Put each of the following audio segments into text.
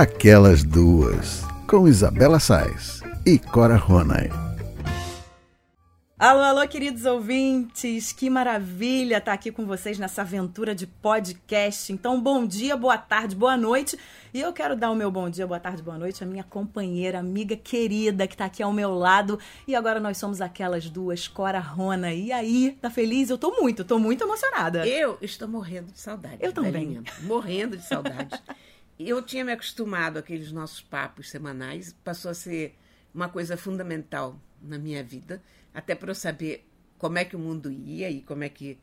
Aquelas Duas, com Isabela Sais e Cora Ronay. Alô, alô, queridos ouvintes! Que maravilha estar aqui com vocês nessa aventura de podcast. Então, bom dia, boa tarde, boa noite. E eu quero dar o meu bom dia, boa tarde, boa noite à minha companheira, amiga querida que está aqui ao meu lado. E agora nós somos aquelas duas, Cora Rona. E aí, tá feliz? Eu tô muito, tô muito emocionada. Eu estou morrendo de saudade. Eu também. Morrendo de saudade. eu tinha me acostumado àqueles nossos papos semanais, passou a ser uma coisa fundamental na minha vida até para eu saber como é que o mundo ia e como é que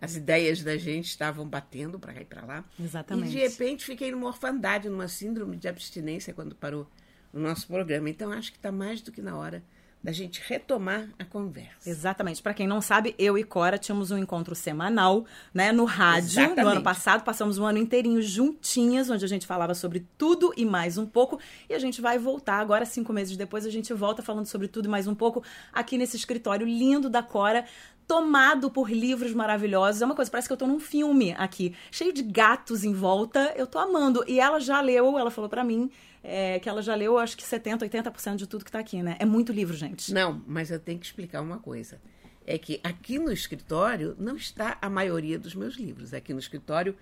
as ideias da gente estavam batendo para cá e para lá. Exatamente. E de repente fiquei numa orfandade, numa síndrome de abstinência quando parou o nosso programa. Então acho que está mais do que na hora da gente retomar a conversa. Exatamente. Para quem não sabe, eu e Cora tínhamos um encontro semanal, né, no rádio. Exatamente. No ano passado, passamos um ano inteirinho juntinhas, onde a gente falava sobre tudo e mais um pouco. E a gente vai voltar agora, cinco meses depois, a gente volta falando sobre tudo e mais um pouco aqui nesse escritório lindo da Cora, tomado por livros maravilhosos. É uma coisa, parece que eu tô num filme aqui, cheio de gatos em volta. Eu tô amando. E ela já leu, ela falou para mim é, que ela já leu, acho que 70%, 80% de tudo que tá aqui, né? É muito livro, gente. Não, mas eu tenho que explicar uma coisa. É que aqui no escritório não está a maioria dos meus livros. Aqui no escritório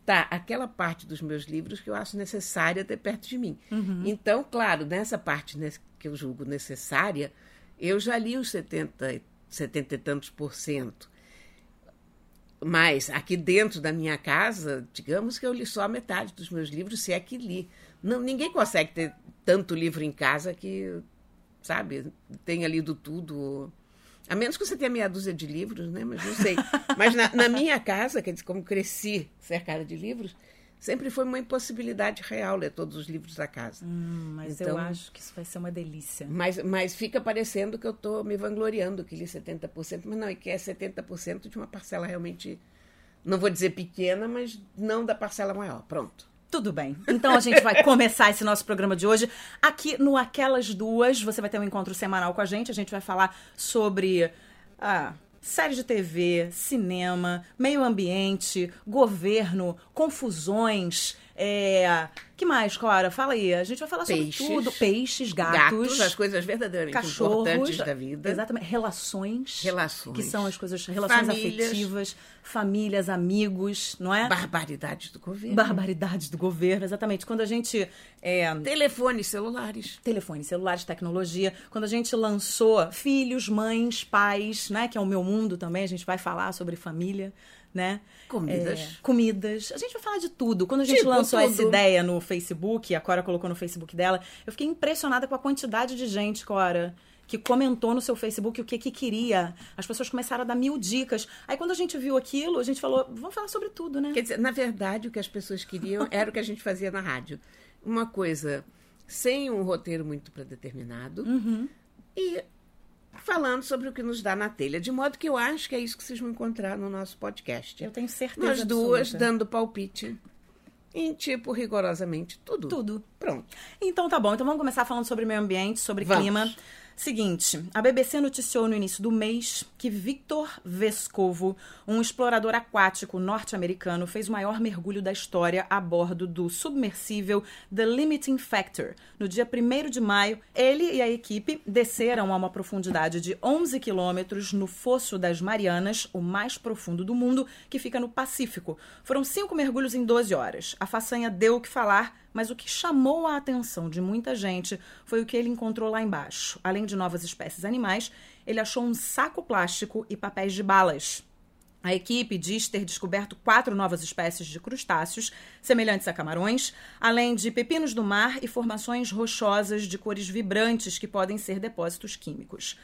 está aquela parte dos meus livros que eu acho necessária ter perto de mim. Uhum. Então, claro, nessa parte que eu julgo necessária, eu já li os 70, 70 e tantos por cento. Mas aqui dentro da minha casa, digamos que eu li só a metade dos meus livros, se é que li. Não, ninguém consegue ter tanto livro em casa que, sabe, tenha lido tudo. A menos que você tenha meia dúzia de livros, né? Mas não sei. Mas na, na minha casa, como cresci cercada de livros, sempre foi uma impossibilidade real ler todos os livros da casa. Hum, mas então, eu acho que isso vai ser uma delícia. Mas, mas fica parecendo que eu estou me vangloriando que li 70%, mas não, é que é 70% de uma parcela realmente, não vou dizer pequena, mas não da parcela maior. Pronto. Tudo bem. Então a gente vai começar esse nosso programa de hoje aqui no Aquelas Duas. Você vai ter um encontro semanal com a gente. A gente vai falar sobre. Ah, séries de TV, cinema, meio ambiente, governo, confusões, é, que mais, Cora? Fala aí. A gente vai falar Peixes, sobre tudo. Peixes, gatos. Gatos, as coisas verdadeiramente cachorros, importantes da vida. Exatamente. Relações. Relações. Que são as coisas, relações Famílias. afetivas, famílias, amigos, não é? Barbaridades do governo. Barbaridades do governo, exatamente. Quando a gente. É, Telefones celulares. telefones, celulares, tecnologia. Quando a gente lançou Filhos, Mães, Pais, né? Que é o meu mundo também, a gente vai falar sobre família, né? Comidas. É, comidas. A gente vai falar de tudo. Quando a gente Tipo, lançou tudo. essa ideia no Facebook, a Cora colocou no Facebook dela, eu fiquei impressionada com a quantidade de gente, Cora, que comentou no seu Facebook o que que queria. As pessoas começaram a dar mil dicas. Aí quando a gente viu aquilo, a gente falou, vamos falar sobre tudo, né? Quer dizer, na verdade, o que as pessoas queriam era o que a gente fazia na rádio. Uma coisa sem um roteiro muito predeterminado Uhum. e falando sobre o que nos dá na telha. De modo que eu acho que é isso que vocês vão encontrar no nosso podcast. Eu tenho certeza Nós duas absoluta. dando palpite em tipo rigorosamente tudo. Tudo. Pronto. Então tá bom, então vamos começar falando sobre meio ambiente, sobre Vamos. clima. Seguinte, a BBC noticiou no início do mês que Victor Vescovo, um explorador aquático norte-americano, fez o maior mergulho da história a bordo do submersível The Limiting Factor. No dia 1 de maio, ele e a equipe desceram a uma profundidade de 11 quilômetros no Fosso das Marianas, o mais profundo do mundo, que fica no Pacífico. Foram cinco mergulhos em 12 horas. A façanha deu o que falar, mas o que chamou a atenção de muita gente foi o que ele encontrou lá embaixo. Além de novas espécies animais, ele achou um saco plástico e papéis de balas. A equipe diz ter descoberto quatro novas espécies de crustáceos, semelhantes a camarões, além de pepinos do mar e formações rochosas de cores vibrantes que podem ser depósitos químicos.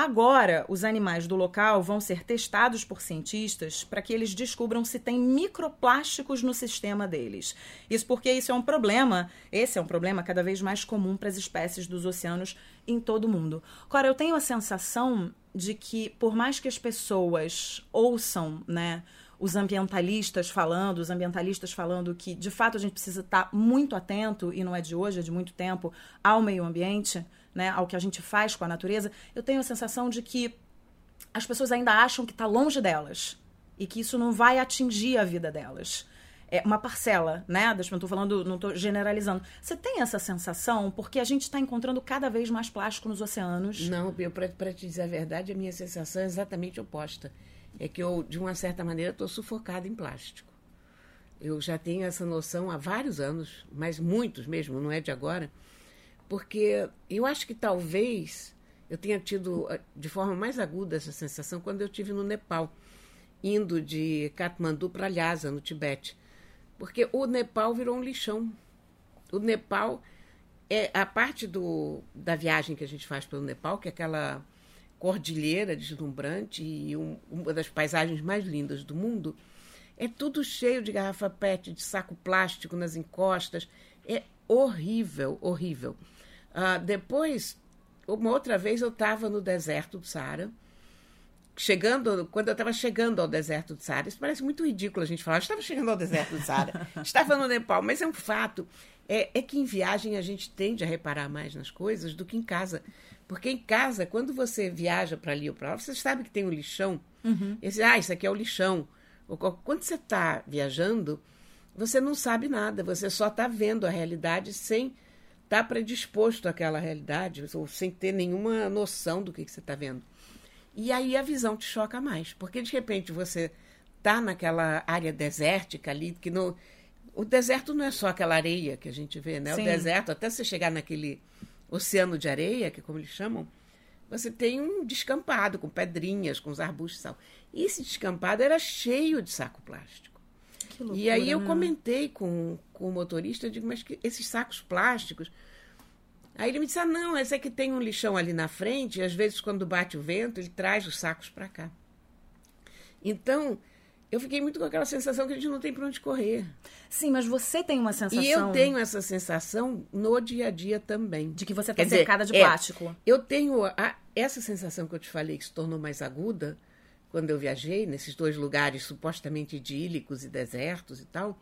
Agora, os animais do local vão ser testados por cientistas para que eles descubram se tem microplásticos no sistema deles. Isso porque isso é um problema, esse é um problema cada vez mais comum para as espécies dos oceanos em todo o mundo. Cora, eu tenho a sensação de que, por mais que as pessoas ouçam, né, os ambientalistas falando, os ambientalistas falando que de fato a gente precisa estar muito atento, e não é de hoje, é de muito tempo, ao meio ambiente, né, ao que a gente faz com a natureza, eu tenho a sensação de que as pessoas ainda acham que está longe delas e que isso não vai atingir a vida delas. é, uma parcela, né? Não estou falando, não estou generalizando. Você tem essa sensação? Porque a gente está encontrando cada vez mais plástico nos oceanos. Não, para te dizer a verdade, a minha sensação é exatamente oposta. É que eu, de uma certa maneira, estou sufocada em plástico. Eu já tenho essa noção há vários anos, mas muitos mesmo, não é de agora, porque eu acho que talvez eu tenha tido ah, de forma mais aguda essa sensação quando eu tive no Nepal, indo de Katmandu para Lhasa, no Tibete. Porque o Nepal virou um lixão. O Nepal é a parte do, da viagem que a gente faz pelo Nepal, que é aquela cordilheira deslumbrante e um, uma das paisagens mais lindas do mundo. É tudo cheio de garrafa PET, de saco plástico nas encostas. É horrível, horrível. Uh, depois, uma outra vez eu estava no deserto do Saara chegando, quando eu estava chegando ao deserto do Saara, isso parece muito ridículo a gente falar, estava chegando ao deserto do Saara, estava no Nepal, mas é um fato. É, é, que em viagem a gente tende a reparar mais nas coisas do que em casa. Porque em casa, quando você viaja para ali ou para lá, você sabe que tem um lixão. Uhum. Esse, ah, isso aqui é o lixão. Quando você está viajando, você não sabe nada, você só está vendo a realidade sem estar tá predisposto àquela realidade, ou sem ter nenhuma noção do que, que você está vendo. E aí a visão te choca mais, porque de repente você tá naquela área desértica ali, que no, o deserto não é só aquela areia que a gente vê, né? Sim. O deserto, até você chegar naquele oceano de areia, que é como eles chamam, você tem um descampado com pedrinhas, com os arbustos e tal. E esse descampado era cheio de saco plástico. Loucura, e aí eu comentei com, com o motorista, eu digo, mas que esses sacos plásticos Aí ele me disse: ah, não, esse aqui tem um lixão ali na frente, e às vezes, quando bate o vento, ele traz os sacos para cá. Então, eu fiquei muito com aquela sensação que a gente não tem para onde correr. Sim, mas você tem uma sensação. E eu tenho essa sensação no dia a dia também. De que você está cercada de é, plástico. Eu tenho a, essa sensação que eu te falei que se tornou mais aguda quando eu viajei nesses dois lugares supostamente idílicos e desertos e tal.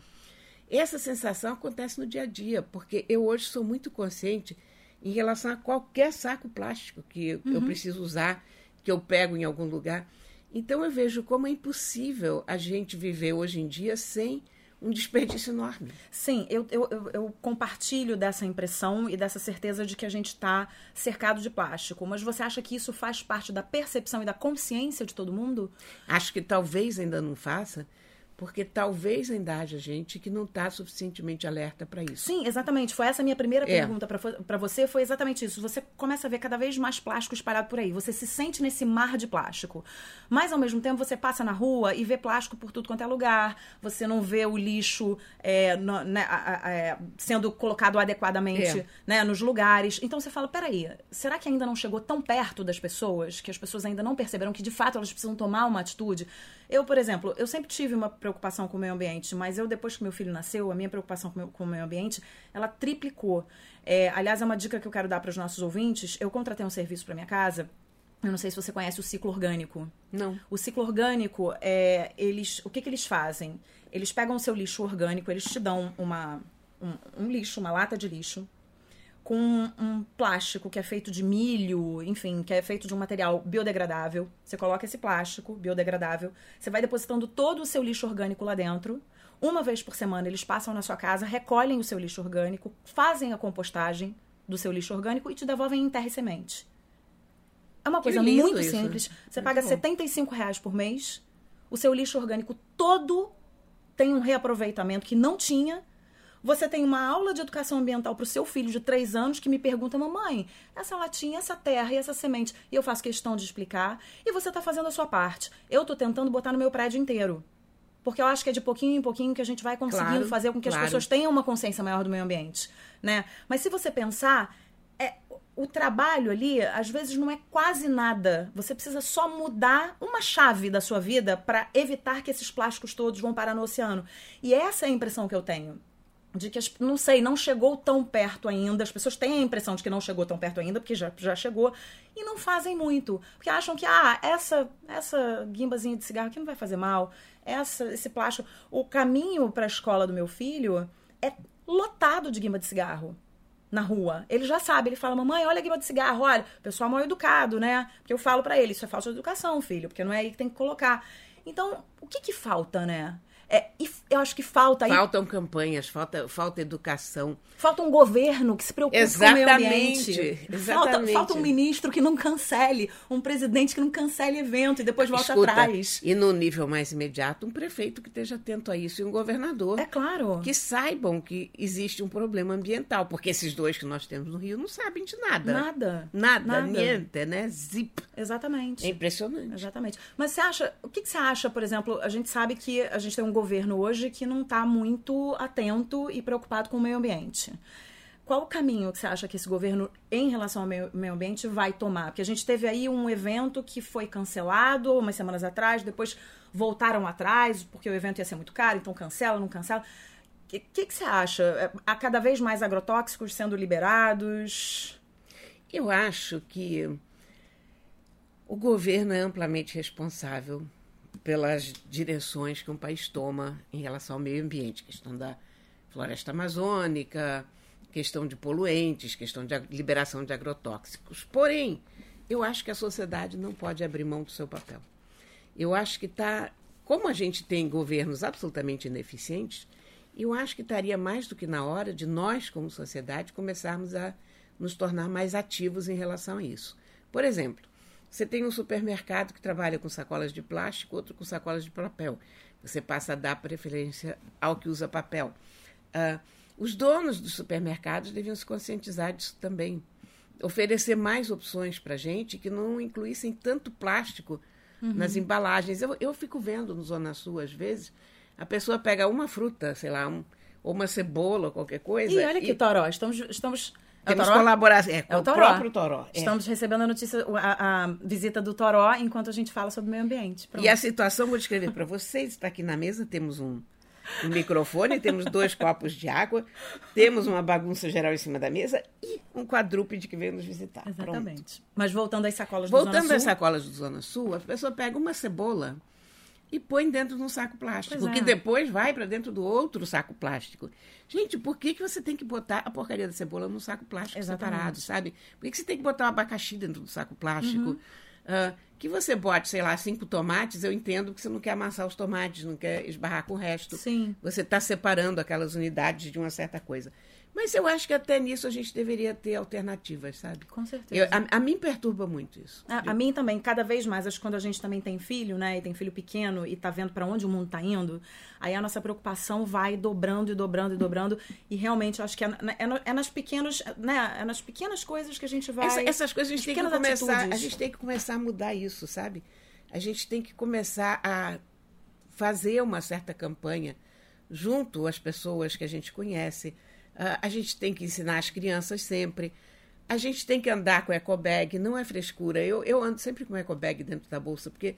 Essa sensação acontece no dia a dia, porque eu hoje sou muito consciente em relação a qualquer saco plástico que uhum. eu preciso usar, que eu pego em algum lugar. Então eu vejo como é impossível a gente viver hoje em dia sem um desperdício enorme. Sim, eu, eu, eu, compartilho dessa impressão e dessa certeza de que a gente está cercado de plástico. Mas você acha que isso faz parte da percepção e da consciência de todo mundo? Acho que talvez ainda não faça, porque talvez ainda haja gente que não está suficientemente alerta para isso. Sim, exatamente. Foi essa a minha primeira é. pergunta para você, foi exatamente isso. Você começa a ver cada vez mais plástico espalhado por aí. Você se sente nesse mar de plástico. Mas, ao mesmo tempo, você passa na rua e vê plástico por tudo quanto é lugar. Você não vê o lixo é, no, né, a, a, é, sendo colocado adequadamente é. né, nos lugares. Então, você fala, peraí, será que ainda não chegou tão perto das pessoas, que as pessoas ainda não perceberam que, de fato, elas precisam tomar uma atitude? Eu, por exemplo, eu sempre tive uma preocupação com o meio ambiente, mas eu, depois que meu filho nasceu, a minha preocupação com, meu, com o meio ambiente, ela triplicou. É, aliás, é uma dica que eu quero dar para os nossos ouvintes. Eu contratei um serviço para minha casa. Eu não sei se você conhece o ciclo orgânico. Não. O ciclo orgânico, é, eles, o que, que eles fazem? Eles pegam o seu lixo orgânico, eles te dão uma, um, um lixo, uma lata de lixo, com um plástico que é feito de milho, enfim, que é feito de um material biodegradável. Você coloca esse plástico biodegradável, você vai depositando todo o seu lixo orgânico lá dentro. Uma vez por semana eles passam na sua casa, recolhem o seu lixo orgânico, fazem a compostagem do seu lixo orgânico e te devolvem em terra e semente. É uma coisa muito isso. simples. Você muito paga bom. 75 reais por mês. O seu lixo orgânico todo tem um reaproveitamento que não tinha você tem uma aula de educação ambiental para o seu filho de três anos que me pergunta, mamãe, essa latinha, essa terra e essa semente. E eu faço questão de explicar. E você está fazendo a sua parte. Eu estou tentando botar no meu prédio inteiro. Porque eu acho que é de pouquinho em pouquinho que a gente vai conseguindo claro, fazer com que claro. as pessoas tenham uma consciência maior do meio ambiente. Né? Mas se você pensar, é, o trabalho ali, às vezes, não é quase nada. Você precisa só mudar uma chave da sua vida para evitar que esses plásticos todos vão parar no oceano. E essa é a impressão que eu tenho de que, as, não sei, não chegou tão perto ainda. As pessoas têm a impressão de que não chegou tão perto ainda, porque já, já chegou, e não fazem muito. Porque acham que, ah, essa, essa guimbazinha de cigarro aqui não vai fazer mal, essa, esse plástico. O caminho para a escola do meu filho é lotado de guimba de cigarro na rua. Ele já sabe, ele fala: "Mamãe, olha a guimba de cigarro, olha". O pessoal mal educado, né? Porque eu falo para ele, isso é falta de educação, filho, porque não é aí que tem que colocar. Então, o que que falta, né? É, e eu acho que falta. Faltam aí, campanhas, falta, falta educação. Falta um governo que se preocupe exatamente, com o meio ambiente. Exatamente. Falta, falta um ministro que não cancele, um presidente que não cancele evento e depois volta Escuta, atrás. E no nível mais imediato, um prefeito que esteja atento a isso e um governador. É claro. Que saibam que existe um problema ambiental, porque esses dois que nós temos no Rio não sabem de nada. Nada. Nada, Nada. niente, né? Zip. Exatamente. É impressionante. Exatamente. Mas você acha, o que, que você acha, por exemplo, a gente sabe que a gente tem um governo hoje que não está muito atento e preocupado com o meio ambiente. Qual o caminho que você acha que esse governo, em relação ao meio, meio ambiente, vai tomar? Porque a gente teve aí um evento que foi cancelado umas semanas atrás, depois voltaram atrás, porque o evento ia ser muito caro, então cancela, não cancela. O que, que, que você acha? Há cada vez mais agrotóxicos sendo liberados? Eu acho que o governo é amplamente responsável pelas direções que um país toma em relação ao meio ambiente, questão da floresta amazônica, questão de poluentes, questão de liberação de agrotóxicos. Porém, eu acho que a sociedade não pode abrir mão do seu papel. Eu acho que está, como a gente tem governos absolutamente ineficientes, eu acho que estaria mais do que na hora de nós, como sociedade, começarmos a nos tornar mais ativos em relação a isso. Por exemplo, você tem um supermercado que trabalha com sacolas de plástico, outro com sacolas de papel. Você passa a dar preferência ao que usa papel. Uh, os donos dos supermercados deviam se conscientizar disso também. Oferecer mais opções para a gente que não incluíssem tanto plástico uhum. nas embalagens. Eu, eu fico vendo no Zona Sul, às vezes, a pessoa pega uma fruta, sei lá, um, ou uma cebola, ou qualquer coisa. E olha aqui, e... Toró, estamos, estamos temos colaboração. É, é o, o próprio Toró. É. Estamos recebendo a notícia, a, a, visita do Toró enquanto a gente fala sobre o meio ambiente. Pronto. E a situação, vou descrever para vocês. Está aqui na mesa, temos um, um microfone, temos dois copos de água, temos uma bagunça geral em cima da mesa e um quadrúpede que veio nos visitar. Exatamente. Pronto. Mas voltando às sacolas voltando do Zona Sul. Voltando às sacolas do Zona Sul, a pessoa pega uma cebola e põe dentro de um saco plástico, é. que depois vai para dentro do outro saco plástico. Gente, por que, que você tem que botar a porcaria da cebola num saco plástico Exatamente. separado, sabe? Por que, que você tem que botar o um abacaxi dentro do saco plástico? Uhum. Uh, que você bote, sei lá, cinco tomates, eu entendo que você não quer amassar os tomates, não quer esbarrar com o resto. Sim. Você está separando aquelas unidades de uma certa coisa. Mas eu acho que até nisso a gente deveria ter alternativas, sabe? Com certeza. Eu, a, a, mim perturba muito isso. A, a, mim também, cada vez mais. Acho que quando a gente também tem filho, né? E tem filho pequeno e tá vendo para onde o mundo tá indo, aí a nossa preocupação vai dobrando e dobrando e dobrando. E realmente, acho que é, é, é nas pequenas, né? É nas pequenas coisas que a gente vai. Essa, essas coisas a gente tem que começar. Atitudes. A gente tem que começar a mudar isso, sabe? A gente tem que começar a fazer uma certa campanha junto às pessoas que a gente conhece a gente tem que ensinar as crianças sempre. A gente tem que andar com ecobag, não é frescura. Eu, eu ando sempre com ecobag dentro da bolsa, porque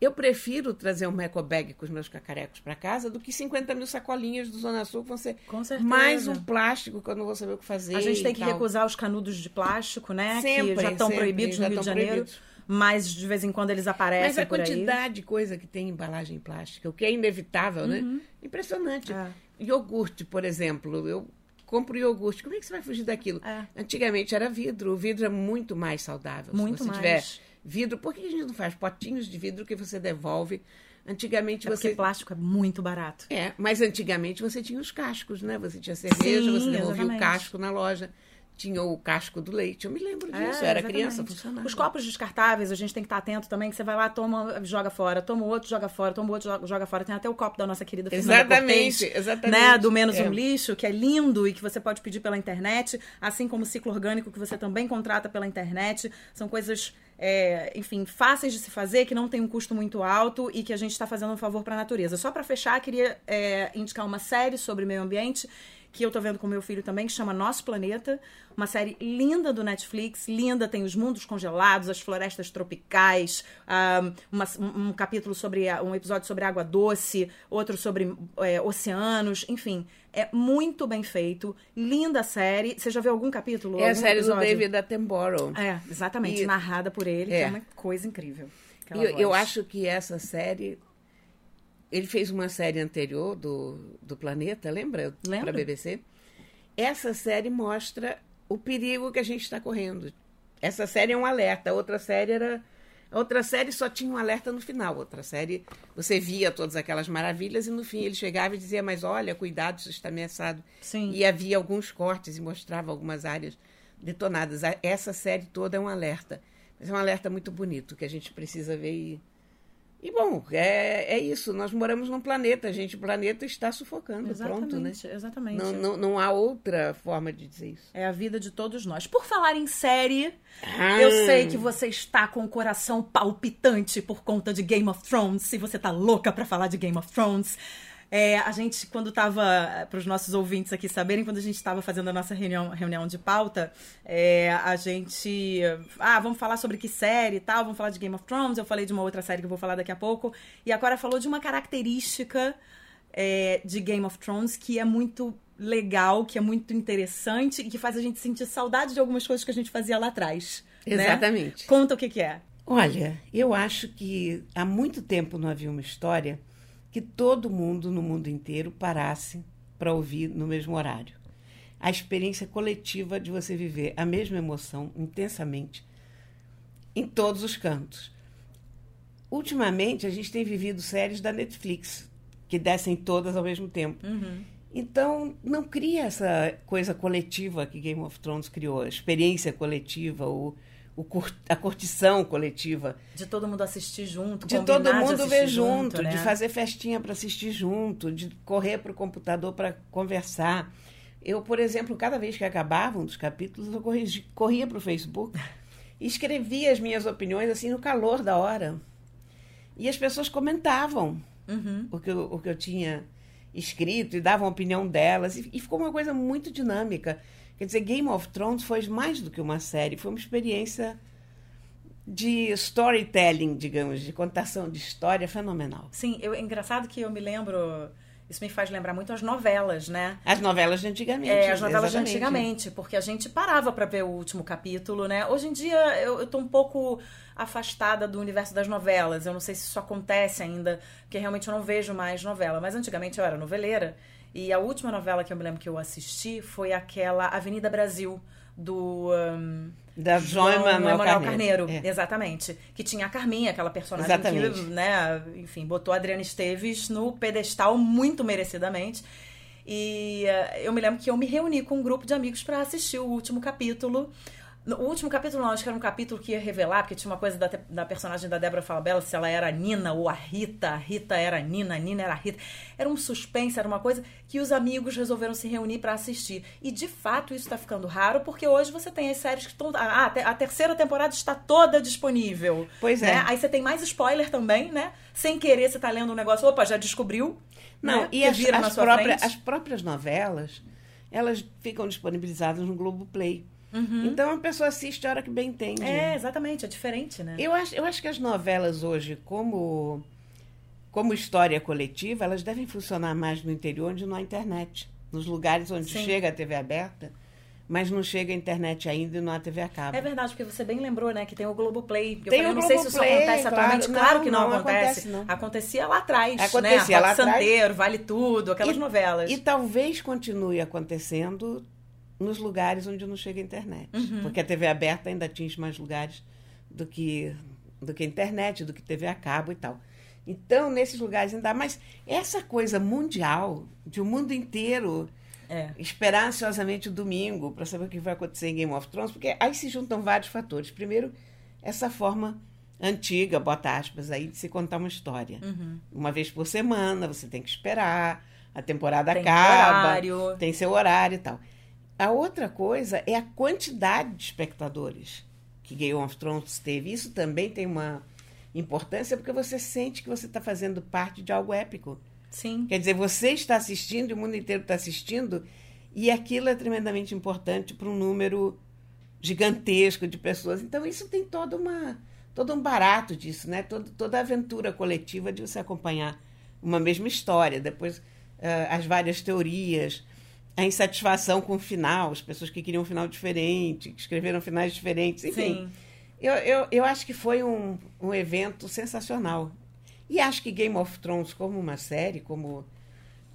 eu prefiro trazer uma ecobag com os meus cacarecos para casa do que 50 mil sacolinhas do Zona Sul, que vão ser mais um plástico que eu não vou saber o que fazer. A gente tem que tal. recusar os canudos de plástico, né? Sempre, que já estão proibidos no Rio de Janeiro. Proibidos. Mas de vez em quando eles aparecem. Mas a quantidade aí. de coisa que tem em embalagem plástica, o que é inevitável, né? Uhum. Impressionante. É. Iogurte, por exemplo, eu compro iogurte. Como é que você vai fugir daquilo? É. Antigamente era vidro. O vidro é muito mais saudável. Muito Se você mais. tiver vidro, por que a gente não faz potinhos de vidro que você devolve? Antigamente é você. Porque plástico é muito barato. É, mas antigamente você tinha os cascos, né? Você tinha cerveja, Sim, você devolvia exatamente. o casco na loja. Tinha o casco do leite. Eu me lembro disso. É, eu era criança, funcionava. Os copos descartáveis, a gente tem que estar atento também, que você vai lá, toma, joga fora, toma outro, joga fora, toma outro, joga, joga fora. Tem até o copo da nossa querida Fernanda Exatamente, Cortez, exatamente. né? Do Menos É. um Lixo, que é lindo e que você pode pedir pela internet, assim como o ciclo orgânico, que você também contrata pela internet. São coisas, é, enfim, fáceis de se fazer, que não tem um custo muito alto e que a gente está fazendo um favor para a natureza. Só para fechar, queria é, indicar uma série sobre meio ambiente que eu tô vendo com meu filho também, que chama Nosso Planeta, uma série linda do Netflix, linda, tem os mundos congelados, as florestas tropicais, um, uma, um, capítulo sobre, a- um episódio sobre água doce, outro sobre é, oceanos, enfim, é muito bem feito, linda a série. Você já viu algum capítulo? É a algum série do episódio? David Attenborough. É, exatamente, E- narrada por ele, que É. é uma coisa incrível. E eu, eu acho que essa série. Ele fez uma série anterior do, do Planeta, lembra? Lembro. Para a BBC. Essa série mostra o perigo que a gente está correndo. Essa série é um alerta. A outra série era A outra série só tinha um alerta no final. Outra série, você via todas aquelas maravilhas e no fim ele chegava e dizia: Mas olha, cuidado, isso está ameaçado. Sim. E havia alguns cortes e mostrava algumas áreas detonadas. Essa série toda é um alerta. Mas é um alerta muito bonito que a gente precisa ver e e, bom, é, é isso. Nós moramos num planeta, gente. O planeta está sufocando. Exatamente, pronto, né? exatamente. Não, não, não há outra forma de dizer isso. É a vida de todos nós. Por falar em série, Ah. eu sei que você está com o coração palpitante por conta de Game of Thrones. Se você tá louca pra falar de Game of Thrones. É, a gente, quando tava, para os nossos ouvintes aqui saberem, quando a gente estava fazendo a nossa reunião, reunião de pauta, é, a gente. Ah, vamos falar sobre que série e tal, vamos falar de Game of Thrones. Eu falei de uma outra série que eu vou falar daqui a pouco. E a Cora falou de uma característica é, de Game of Thrones que é muito legal, que é muito interessante e que faz a gente sentir saudade de algumas coisas que a gente fazia lá atrás. né? Exatamente. Conta o que, que é. Olha, eu acho que há muito tempo não havia uma história que todo mundo no mundo inteiro parasse para ouvir no mesmo horário. A experiência coletiva de você viver a mesma emoção intensamente em todos os cantos. Ultimamente, a gente tem vivido séries da Netflix que descem todas ao mesmo tempo. Então, não cria essa coisa coletiva que Game of Thrones criou, a experiência coletiva, o, o cur- a curtição coletiva. De todo mundo assistir junto, De todo mundo ver junto, né? de fazer festinha para assistir junto, de correr para o computador para conversar. Eu, por exemplo, cada vez que acabava um dos capítulos, eu corria para o Facebook e escrevia as minhas opiniões assim no calor da hora. E as pessoas comentavam Uhum. o, que eu, o que eu tinha escrito e davam a opinião delas. E, e ficou uma coisa muito dinâmica. Quer dizer, Game of Thrones foi mais do que uma série, foi uma experiência de storytelling, digamos, de contação de história fenomenal. Sim, eu, é engraçado que eu me lembro. Isso me faz lembrar muito as novelas, né? As novelas de antigamente. É, as novelas de exatamente. antigamente, porque a gente parava pra ver o último capítulo, né? Hoje em dia eu, eu tô um pouco afastada do universo das novelas. Eu não sei se isso acontece ainda, porque realmente eu não vejo mais novela. Mas antigamente eu era noveleira. E a última novela que eu me lembro que eu assisti foi aquela Avenida Brasil, do. hum, Da João Emanuel Carneiro. É. Exatamente. Que tinha a Carminha, aquela personagem Exatamente. que, né, enfim, botou a Adriana Esteves no pedestal muito merecidamente. E eh, eu me lembro que eu me reuni com um grupo de amigos para assistir o último capítulo. No- O último capítulo, não, acho que era um capítulo que ia revelar, porque tinha uma coisa da, da personagem da Débora Falabella, se ela era a Nina ou a Rita, a Rita era a Nina, a Nina era a Rita. Era um suspense, era uma coisa que os amigos resolveram se reunir para assistir. E de fato isso tá ficando raro, porque hoje você tem as séries que estão. Ah, a te- a terceira temporada está toda disponível. Pois é. né? Aí você tem mais spoiler também, né? Sem querer, você tá lendo um negócio, opa, já descobriu. Não, né? e as, vira na as, frente. as próprias novelas, elas ficam disponibilizadas no Globoplay. Uhum. Então a pessoa assiste a hora que bem entende. É, exatamente, é diferente, né? Eu acho, eu acho que as novelas hoje, como, como história coletiva, elas devem funcionar mais no interior onde não há internet. Nos lugares onde Sim. chega a TV aberta, mas não chega a internet ainda e não há TV a cabo. É verdade, porque você bem lembrou, né, que tem o Globoplay. Eu Tem falei, o eu não sei se isso Globoplay, acontece claro. atualmente. Claro, Não, que não, não acontece. acontece, não. Acontecia lá atrás, Acontecia né? lá Rock atrás. Vale Tudo, aquelas E- novelas. E talvez continue acontecendo nos lugares onde não chega a internet. Uhum. Porque a TV aberta ainda atinge mais lugares do que, do que a internet, do que TV a cabo e tal. Então, nesses lugares ainda há. Mas essa coisa mundial, de o mundo inteiro É. esperar ansiosamente o domingo para saber o que vai acontecer em Game of Thrones, porque aí se juntam vários fatores. Primeiro, essa forma antiga, bota aspas aí, de se contar uma história. Uhum. Uma vez por semana, você tem que esperar, a temporada Tem acaba, horário. tem seu horário e tal. A outra coisa é a quantidade de espectadores que Game of Thrones teve. Isso também tem uma importância porque você sente que você está fazendo parte de algo épico. Sim. Quer dizer, você está assistindo e o mundo inteiro está assistindo, e aquilo é tremendamente importante para um número gigantesco de pessoas. Então, isso tem todo, uma, todo um barato disso, né? Todo, toda a aventura coletiva de você acompanhar uma mesma história. Depois, ah, as várias teorias, a insatisfação com o final, as pessoas que queriam um final diferente, que escreveram finais diferentes, enfim. Sim. Eu, eu, eu acho que foi um, um evento sensacional. E acho que Game of Thrones, como uma série, como,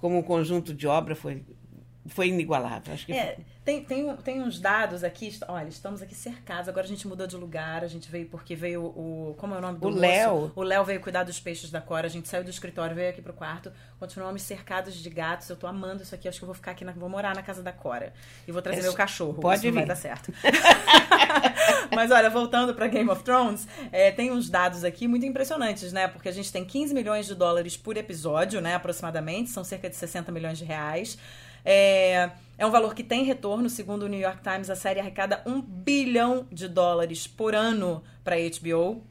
como um conjunto de obra, foi, foi inigualável. Acho que É, Tem, tem, tem uns dados aqui, olha, estamos aqui cercados, agora a gente mudou de lugar, a gente veio porque veio o. Como é o nome do O Léo. O Léo veio cuidar dos peixes da Cora, a gente saiu do escritório, veio aqui pro quarto, continuamos cercados de gatos. Eu tô amando isso aqui, acho que eu vou ficar aqui, na, vou morar na casa da Cora. E vou trazer É, meu cachorro. pode não vai vir. dar certo. Mas olha, voltando pra Game of Thrones, é, tem uns dados aqui muito impressionantes, né? Porque a gente tem 15 milhões de dólares por episódio, né? Aproximadamente, são cerca de 60 milhões de reais. É, é um valor que tem retorno, segundo o New York Times, a série arrecada um bilhão de dólares por ano pra HBO.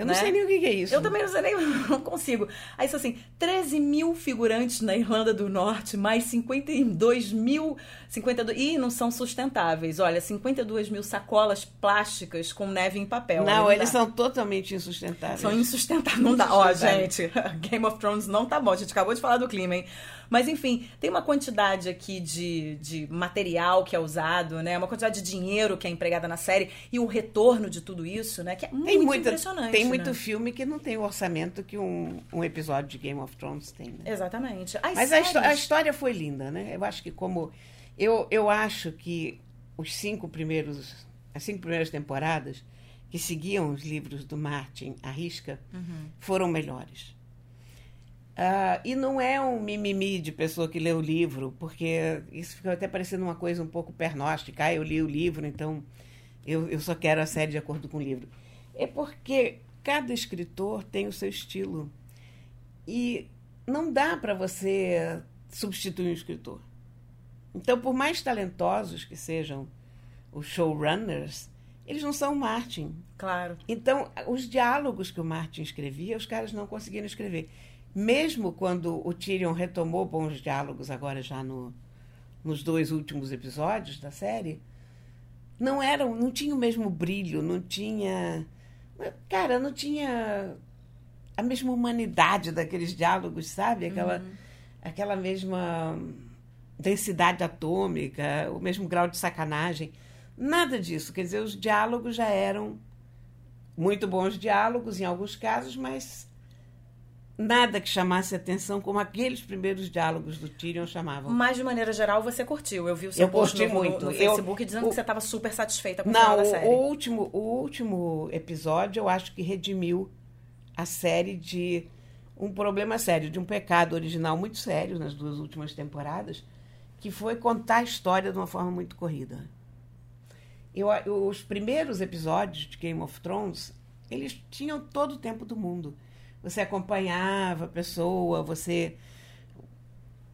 Eu não né? sei nem o que é isso. Eu também não sei nem, não consigo. Aí isso assim, 13 mil figurantes na Irlanda do Norte, mais 52 mil. 52, e não são sustentáveis. Olha, 52 mil sacolas plásticas com neve em papel. Não, eles dá. são totalmente insustentáveis. São insustentáveis. Não dá. Ó, gente, Game of Thrones não tá bom. A gente acabou de falar do clima, hein? Mas, enfim, tem uma quantidade aqui de, de material que é usado, né? Uma quantidade de dinheiro que é empregada na série e o retorno de tudo isso, né? Que é muito Tem, muita, impressionante. tem né? muito filme que não tem o orçamento que um, um episódio de Game of Thrones tem. né? Exatamente. As Mas a, histó- a séries- história foi linda, né? Eu acho que como eu, eu acho que os cinco primeiros as cinco primeiras temporadas que seguiam os livros do Martin à risca foram melhores. Ah, e não é um mimimi de pessoa que lê o livro, porque isso fica até parecendo uma coisa um pouco pernóstica. Ah, eu li o livro, então eu, eu só quero a série de acordo com o livro. É porque cada escritor tem o seu estilo. E não dá para você substituir um escritor. Então, por mais talentosos que sejam os showrunners, eles não são o Martin. Claro. Então, os diálogos que o Martin escrevia, os caras não conseguiram escrever. Mesmo quando o Tyrion retomou bons diálogos, agora já no, nos dois últimos episódios da série, não eram, não tinha o mesmo brilho, não tinha. Cara, não tinha a mesma humanidade daqueles diálogos, sabe? Aquela, aquela mesma densidade atômica, o mesmo grau de sacanagem. Nada disso. Quer dizer, os diálogos já eram muito bons diálogos em alguns casos, mas nada que chamasse atenção como aqueles primeiros diálogos do Tyrion chamavam. Mas, de maneira geral, você curtiu. Eu vi o seu Eu post no, muito. no Eu- Facebook dizendo o- que você estava super satisfeita com o final Não, da série. o último, o último episódio eu acho que redimiu a série de um problema sério, de um pecado original muito sério nas duas últimas temporadas, que foi contar a história de uma forma muito corrida. Eu, os primeiros episódios de Game of Thrones, eles tinham todo o tempo do mundo. Você acompanhava a pessoa, você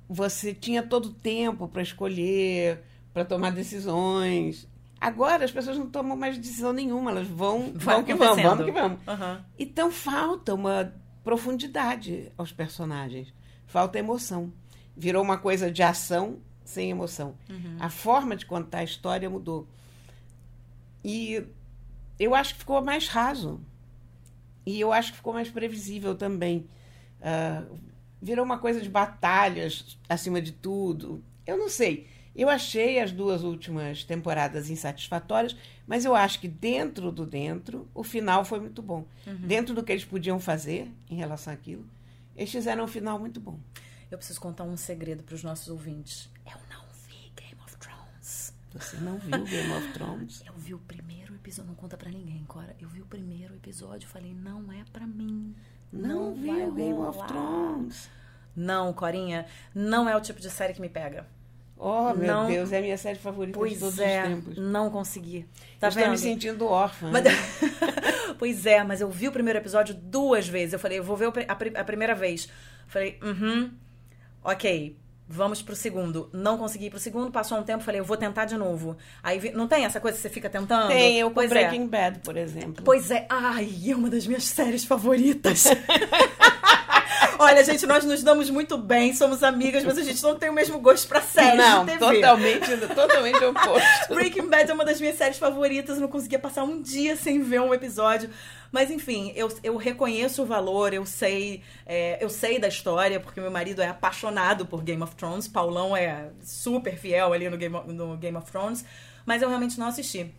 você tinha todo o tempo para escolher, para tomar decisões. Agora as pessoas não tomam mais decisão nenhuma, elas vão, vão que acontecendo. vamos que vamos. Aham. Então falta uma profundidade aos personagens, falta emoção. Virou uma coisa de ação sem emoção. A forma de contar a história mudou. E eu acho que ficou mais raso. E eu acho que ficou mais previsível também. Ah, virou uma coisa de batalhas acima de tudo. Eu não sei. Eu achei as duas últimas temporadas insatisfatórias, mas eu acho que dentro do dentro, o final foi muito bom. Dentro do que eles podiam fazer em relação àquilo, eles fizeram um final muito bom. Eu preciso contar um segredo para os nossos ouvintes. Eu não vi Game of Thrones. Você não viu Game of Thrones? Eu vi o primeiro episódio, não conta pra ninguém, Cora. Eu vi o primeiro episódio e falei, não é pra mim. Não, vai viu Game of. Thrones? Não, Corinha, não é o tipo de série que me pega. Oh, meu Não. Deus, é a minha série favorita de Pois todos é, os tempos. não consegui. Tá estou vendo? me sentindo órfã. Mas- né? pois é, mas eu vi o primeiro episódio duas vezes. Eu falei, eu vou ver a, a primeira vez. Falei, uhum, ok, vamos pro segundo. Não consegui ir pro segundo, passou um tempo, falei, eu vou tentar de novo. Aí vi- não tem essa coisa que você fica tentando? Tem, eu com pois Breaking é. Bad, por exemplo. Pois é, ai, é uma das minhas séries favoritas. Olha, gente, nós nos damos muito bem, somos amigas, mas a gente não tem o mesmo gosto pra séries não, de TV. totalmente, totalmente oposto. Breaking Bad é uma das minhas séries favoritas, eu não conseguia passar um dia sem ver um episódio. Mas enfim, eu, eu reconheço o valor, eu sei, é, eu sei da história, porque meu marido é apaixonado por Game of Thrones. Paulão é super fiel ali no Game of, no Game of Thrones, mas eu realmente não assisti.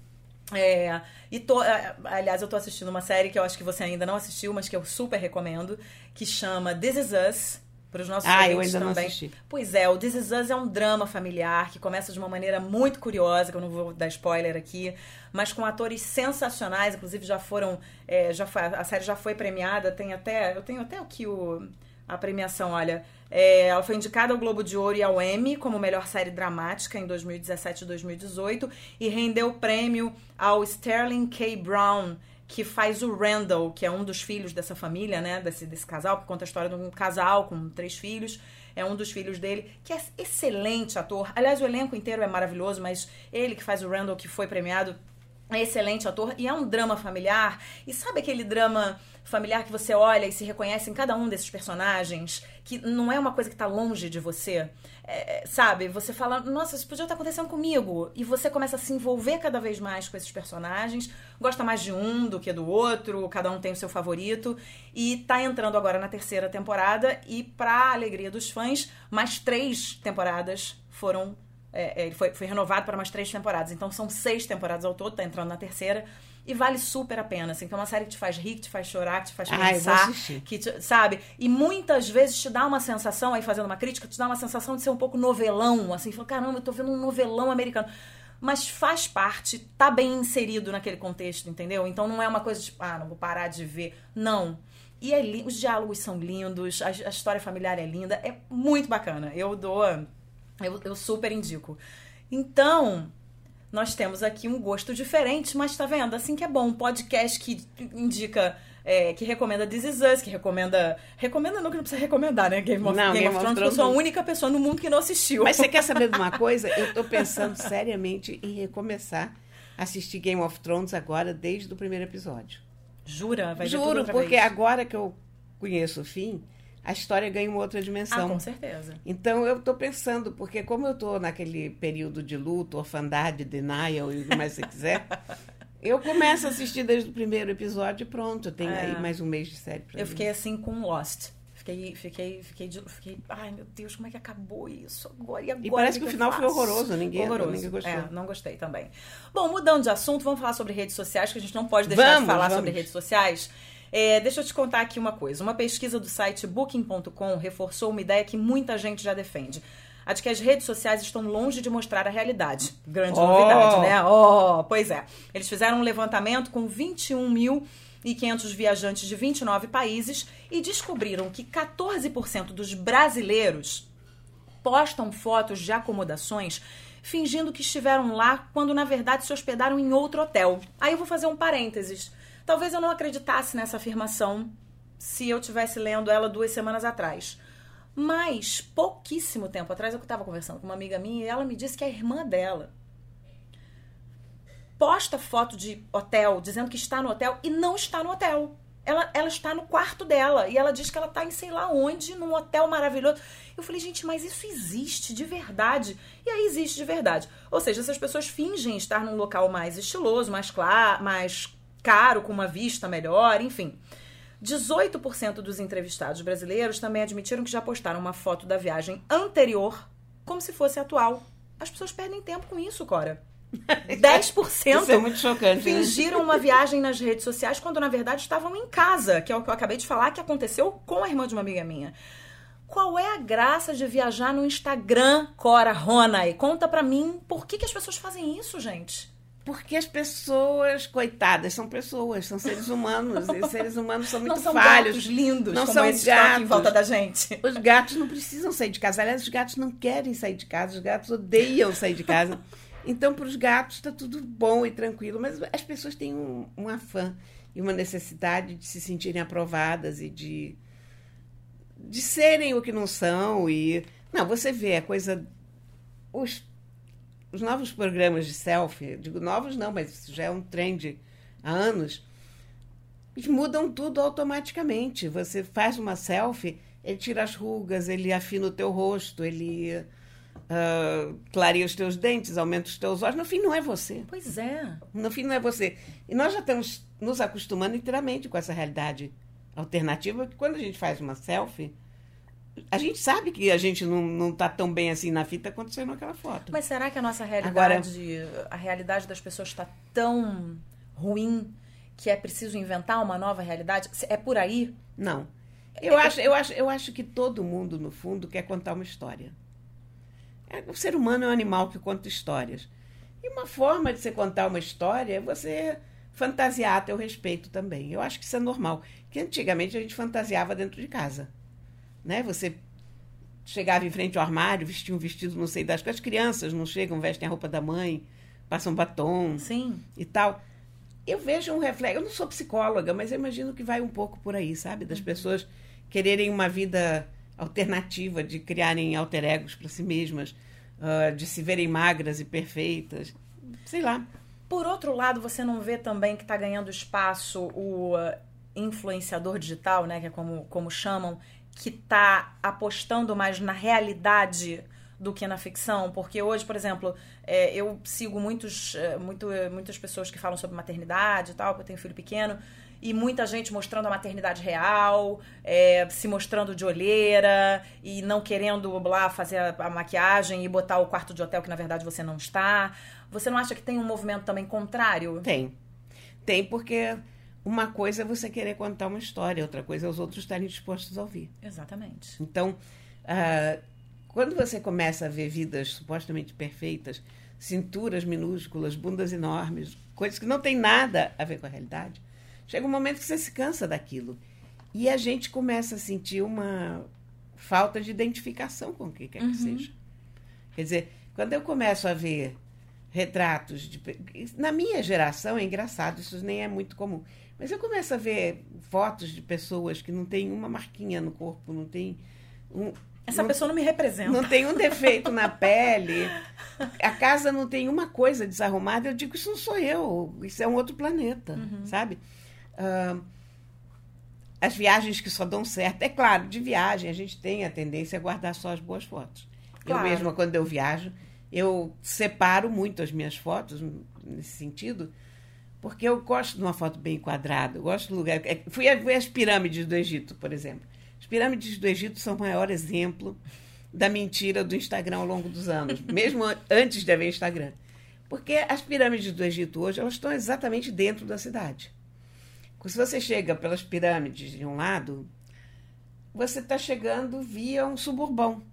É, e tô, é, aliás, eu tô assistindo uma série que eu acho que você ainda não assistiu, mas que eu super recomendo, que chama This Is Us. para os nossos Ah, eu ainda não também. assisti. Pois é, o This Is Us é um drama familiar que começa de uma maneira muito curiosa, que eu não vou dar spoiler aqui, mas com atores sensacionais, inclusive já foram, é, já foi- a série já foi premiada, tem até, eu tenho até aqui o, a premiação, olha, é, ela foi indicada ao Globo de Ouro e ao Emmy como melhor série dramática em 2017 e 2018 e rendeu o prêmio ao Sterling K. Brown, que faz o Randall, que é um dos filhos dessa família, né? Desse, desse casal, que conta a história de um casal com três filhos. É um dos filhos dele, que é excelente ator. Aliás, o elenco inteiro é maravilhoso, mas ele que faz o Randall, que foi premiado, é excelente ator. E é um drama familiar. E sabe aquele drama familiar que você olha e se reconhece em cada um desses personagens? Que não é uma coisa que tá longe de você. É, sabe? Você fala, nossa, isso podia estar acontecendo comigo. E você começa a se envolver cada vez mais com esses personagens. Gosta mais de um do que do outro. Cada um tem o seu favorito. E tá entrando agora na terceira temporada. E, pra alegria dos fãs, mais três temporadas foram é, é, ele foi, foi renovado para mais três temporadas. Então são seis temporadas ao todo, tá entrando na terceira. E vale super a pena, assim, que é uma série que te faz rir, que te faz chorar, que te faz Ah, pensar, assistir. que te- sabe? E muitas vezes te dá uma sensação, aí fazendo uma crítica, te dá uma sensação de ser um pouco novelão, assim, fala, caramba, eu tô vendo um novelão americano. Mas faz parte, tá bem inserido naquele contexto, entendeu? Então não é uma coisa tipo, ah, não vou parar de ver. Não. E é os diálogos são lindos, a, a história familiar é linda, é muito bacana. Eu dou. Eu, eu super indico. Então, nós temos aqui um gosto diferente, mas tá vendo? Assim que é bom. Um podcast que indica. é, que recomenda This Is Us, que recomenda. Recomenda não, que não precisa recomendar, né? Game of, Não, Game Game of of Thrones, eu sou a única pessoa no mundo que não assistiu. Mas você quer saber de uma coisa? Eu tô pensando seriamente em recomeçar a assistir Game of Thrones agora, desde o primeiro episódio. Jura? Vai Juro, porque vez. agora que eu conheço o fim, a história ganha uma outra Ah, dimensão. com certeza. Então eu tô pensando, porque como eu tô naquele período de luto, orfandade, denial e o que mais você quiser, eu começo a assistir desde o primeiro episódio e pronto. Tem É. aí mais um mês de série pra Eu mim. fiquei assim com Lost. Fiquei, fiquei, fiquei, de- fiquei, ai meu Deus, como é que acabou isso agora? E, agora, E parece que o eu final foi horroroso, ninguém- horroroso. ninguém gostou. É, não gostei também. Bom, mudando de assunto, vamos falar sobre redes sociais, que a gente não pode deixar de Vamos, falar vamos. sobre redes sociais. É, deixa eu te contar aqui uma coisa. Uma pesquisa do site Booking.com reforçou uma ideia que muita gente já defende. A de que as redes sociais estão longe de mostrar a realidade. Grande Oh! novidade, né? Oh, pois é. Eles fizeram um levantamento com 21.500 viajantes de 29 países e descobriram que 14% dos brasileiros postam fotos de acomodações fingindo que estiveram lá quando na verdade se hospedaram em outro hotel. Aí eu vou fazer um parênteses. Talvez eu não acreditasse nessa afirmação se eu tivesse lendo ela duas semanas atrás. Mas pouquíssimo tempo atrás eu estava conversando com uma amiga minha e ela me disse que a irmã dela posta foto de hotel dizendo que está no hotel e não está no hotel. Ela, ela está no quarto dela e ela diz que ela está em sei lá onde, num hotel maravilhoso. Eu falei, gente, mas isso existe de verdade? E aí existe de verdade. Ou seja, essas pessoas fingem estar num local mais estiloso, mais, claro, mais caro, com uma vista melhor, enfim. 18% dos entrevistados brasileiros também admitiram que já postaram uma foto da viagem anterior como se fosse atual. As pessoas perdem tempo com isso, Cora. 10% Isso é muito chocante. né? fingiram uma viagem nas redes sociais quando na verdade estavam em casa, que é o que eu acabei de falar que aconteceu com a irmã de uma amiga minha. Qual é a graça de viajar no Instagram, Cora Ronay? Conta pra mim por que, que as pessoas fazem isso, gente. Porque as pessoas, coitadas, são pessoas, são seres humanos. e seres humanos são muito não são falhos. gatos lindos não como são esses aqui em gatos. volta da gente. Os gatos não precisam sair de casa. Aliás, os gatos não querem sair de casa. Os gatos odeiam sair de casa. Então, para os gatos está tudo bom e tranquilo. Mas as pessoas têm um, um afã e uma necessidade de se sentirem aprovadas e de, de serem o que não são. E não, você vê a coisa. Os, os novos programas de selfie, digo novos não, mas isso já é um trend há anos. Eles mudam tudo automaticamente. Você faz uma selfie, ele tira as rugas, ele afina o teu rosto, ele ah, clareia os teus dentes, aumenta os teus olhos. No fim, não é você. Pois é. No fim, não é você. E nós já estamos nos acostumando inteiramente com essa realidade alternativa, que quando a gente faz uma selfie, a gente sabe que a gente não, não tá tão bem assim na fita quanto saiu naquela foto. Mas será que a nossa realidade, a realidade das pessoas está tão ruim que é preciso inventar uma nova realidade? É por aí? Não. Eu acho, eu, acho, eu acho que todo mundo, no fundo, quer contar uma história. É, o ser humano é um animal que conta histórias. E uma forma de você contar uma história é você fantasiar a teu respeito também. Eu acho que isso é normal. Que antigamente a gente fantasiava dentro de casa. Né? Você chegava em frente ao armário, vestia um vestido, não sei das coisas. As crianças não chegam, vestem a roupa da mãe, passam batom Sim. e tal. Eu vejo um reflexo. Eu não sou psicóloga, mas eu imagino que vai um pouco por aí, sabe? Das pessoas quererem uma vida alternativa, de criarem alter egos para si mesmas, ah, de se verem magras e perfeitas. Sei lá. Por outro lado, você não vê também que está ganhando espaço o uh, influenciador digital, né, que é como, como chamam, que está apostando mais na realidade do que na ficção? Porque hoje, por exemplo, é, eu sigo muitos, é, muito, é, muitas pessoas que falam sobre maternidade e tal, porque eu tenho filho pequeno, e muita gente mostrando a maternidade real, é, se mostrando de olheira e não querendo lá fazer a, a maquiagem e botar o quarto de hotel que na verdade você não está. Você não acha que tem um movimento também contrário? Tem. Tem, porque uma coisa é você querer contar uma história, outra coisa é os outros estarem dispostos a ouvir. Exatamente. Então, ah, quando você começa a ver vidas supostamente perfeitas, cinturas minúsculas, bundas enormes, coisas que não têm nada a ver com a realidade, chega um momento que você se cansa daquilo. E a gente começa a sentir uma falta de identificação com o que quer que seja. Quer dizer, quando eu começo a ver retratos de. Na minha geração é engraçado, isso nem é muito comum. Mas eu começo a ver fotos de pessoas que não têm uma marquinha no corpo, não tem. Um, Essa não, pessoa não me representa. não tem um defeito na pele, a casa não tem uma coisa desarrumada. Eu digo, isso não sou eu, isso é um outro planeta, sabe? Ah, as viagens que só dão certo. É claro, de viagem a gente tem a tendência a guardar só as boas fotos. Claro. Eu mesma, quando eu viajo, eu separo muito as minhas fotos nesse sentido, porque eu gosto de uma foto bem enquadrada. Eu gosto do lugar. é, Fui as pirâmides do Egito, por exemplo. As pirâmides do Egito são o maior exemplo da mentira do Instagram ao longo dos anos, mesmo antes de haver Instagram. Porque as pirâmides do Egito hoje, elas estão exatamente dentro da cidade. Se você chega pelas pirâmides de um lado, você está chegando via um suburbão.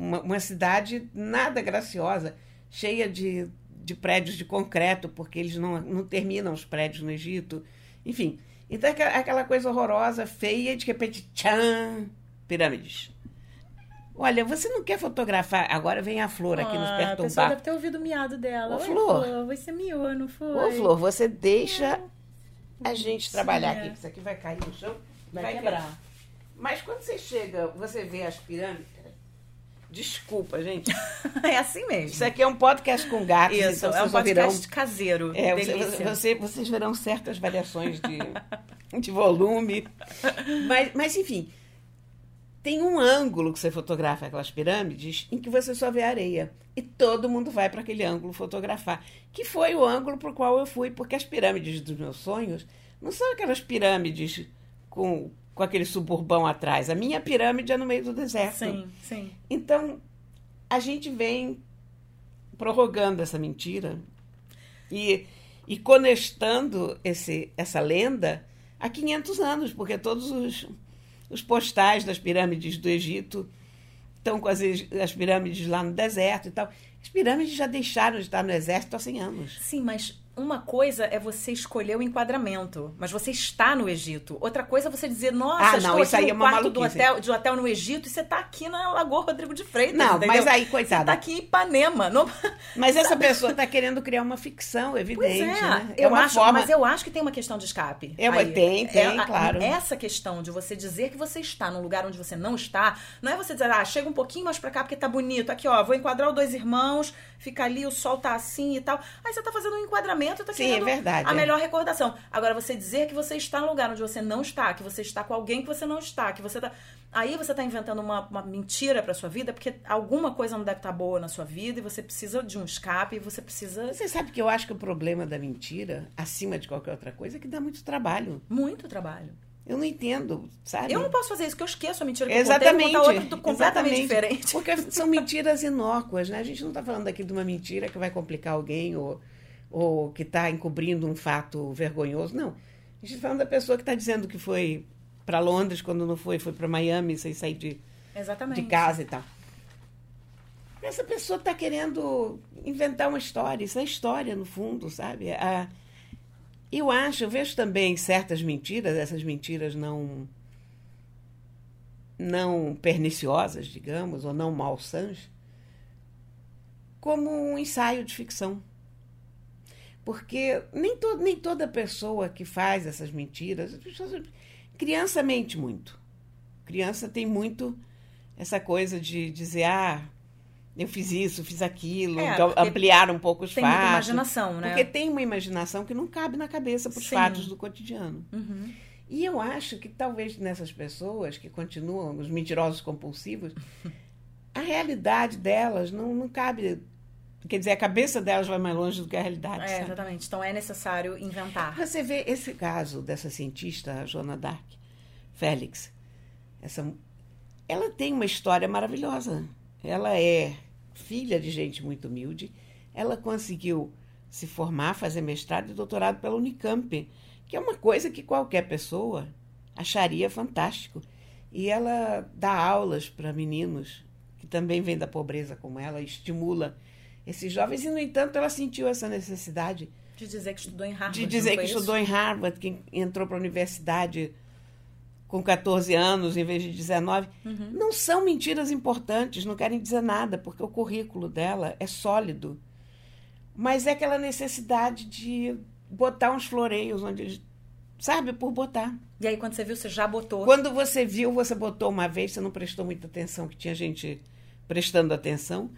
Uma, uma cidade nada graciosa, cheia de, de prédios de concreto, porque eles não, não terminam os prédios no Egito. Enfim, então é aquela- coisa horrorosa, feia, e de repente, tchan, pirâmides. Olha, você não quer fotografar? Agora vem a Flor aqui nos Ah, a pessoa perturbar. deve ter ouvido o miado dela. Ô, Oi, Flor. Você miou, não foi? Ô, Flor, você deixa a gente trabalhar é. aqui, isso aqui vai cair no chão. Vai quebrar. Mas quando você chega, você vê as pirâmides. Desculpa, gente. é assim mesmo. Isso aqui é um podcast com gatos. Isso, então é um vocês ouvirão- podcast caseiro. É, você- você- vocês verão certas variações de, de volume. Mas, mas, enfim, tem um ângulo que você fotografa aquelas pirâmides em que você só vê areia. E todo mundo vai para aquele ângulo fotografar. Que foi o ângulo para o qual eu fui, porque as pirâmides dos meus sonhos não são aquelas pirâmides com, com aquele suburbão atrás. A minha pirâmide é no meio do deserto. Sim, sim. Então, a gente vem prorrogando essa mentira e, e conectando esse, essa lenda há 500 anos, porque todos os, os postais das pirâmides do Egito estão com as, as pirâmides lá no deserto e tal. As pirâmides já deixaram de estar no exército há 100 anos. Sim, mas uma coisa é você escolher o enquadramento, mas você está no Egito. Outra coisa é você dizer, nossa, Ah, não, isso aí no é uma quarto do hotel, de hotel no Egito e você está aqui na Lagoa Rodrigo de Freitas. Não, entendeu? mas aí, Você coitada. está aqui em Ipanema. Não... Mas essa pessoa está querendo criar uma ficção, Pois evidente. é, né? eu uma acho, forma... mas eu acho que tem uma questão de escape. É, mas aí. tem, tem, a- claro. Essa questão de você dizer que você está num lugar onde você não está, não é você dizer, ah, chega um pouquinho mais pra cá porque tá bonito. Aqui, ó, vou enquadrar os dois irmãos, fica ali, o sol tá assim e tal. Aí você tá fazendo um enquadramento, tá Sim, querendo é verdade, a é. melhor recordação. Agora, você dizer que você está num lugar onde você não está, que você está com alguém que você não está, que você tá. Aí você tá inventando uma, uma mentira pra sua vida, porque alguma coisa não deve estar boa na sua vida e você precisa de um escape e você precisa. Você sabe que eu acho que o problema da mentira, acima de qualquer outra coisa, é que dá muito trabalho. Muito trabalho. Eu não entendo, sabe? Eu não posso fazer isso, que eu esqueço a mentira que Exatamente. eu contei, vou outra completamente exatamente. diferente. Porque são mentiras inócuas, né? A gente não está falando aqui de uma mentira que vai complicar alguém ou, ou que está encobrindo um fato vergonhoso. Não. A gente está falando da pessoa que está dizendo que foi para Londres, quando não foi, foi para Miami, sem sair de, Exatamente. de casa e tal. Essa pessoa está querendo inventar uma história, isso é história, no fundo, sabe? A, eu acho, eu vejo também certas mentiras, essas mentiras não não perniciosas, digamos, ou não malsãs, como um ensaio de ficção. Porque nem, to, nem toda pessoa que faz essas mentiras. Criança mente muito. Criança tem muito essa coisa de dizer, ah, eu fiz isso, fiz aquilo, É, então, ampliar um pouco os Tem fatos. muita imaginação, né? Porque tem uma imaginação que não cabe na cabeça para os fatos do cotidiano. Uhum. E eu acho que talvez nessas pessoas que continuam, os mentirosos compulsivos, a realidade delas não, não cabe. Quer dizer, a cabeça delas vai mais longe do que a realidade. É, sabe? exatamente. Então é necessário inventar. Você vê esse caso dessa cientista, a Joana Dark, Félix. Essa, ela tem uma história maravilhosa. Ela é filha de gente muito humilde. Ela conseguiu se formar, fazer mestrado e doutorado pela Unicamp, que é uma coisa que qualquer pessoa acharia fantástico. E ela dá aulas para meninos que também vêm da pobreza como ela, estimula esses jovens. E, no entanto, ela sentiu essa necessidade De dizer que estudou em Harvard. de dizer que estudou em Harvard, que entrou para a universidade com 14 anos em vez de 19. Uhum. Não são mentiras importantes, não querem dizer nada, porque o currículo dela é sólido. Mas é aquela necessidade de botar uns floreios onde. Sabe, por botar. E aí, quando você viu, você já botou. Quando você viu, você botou uma vez, você não prestou muita atenção, que tinha gente prestando atenção.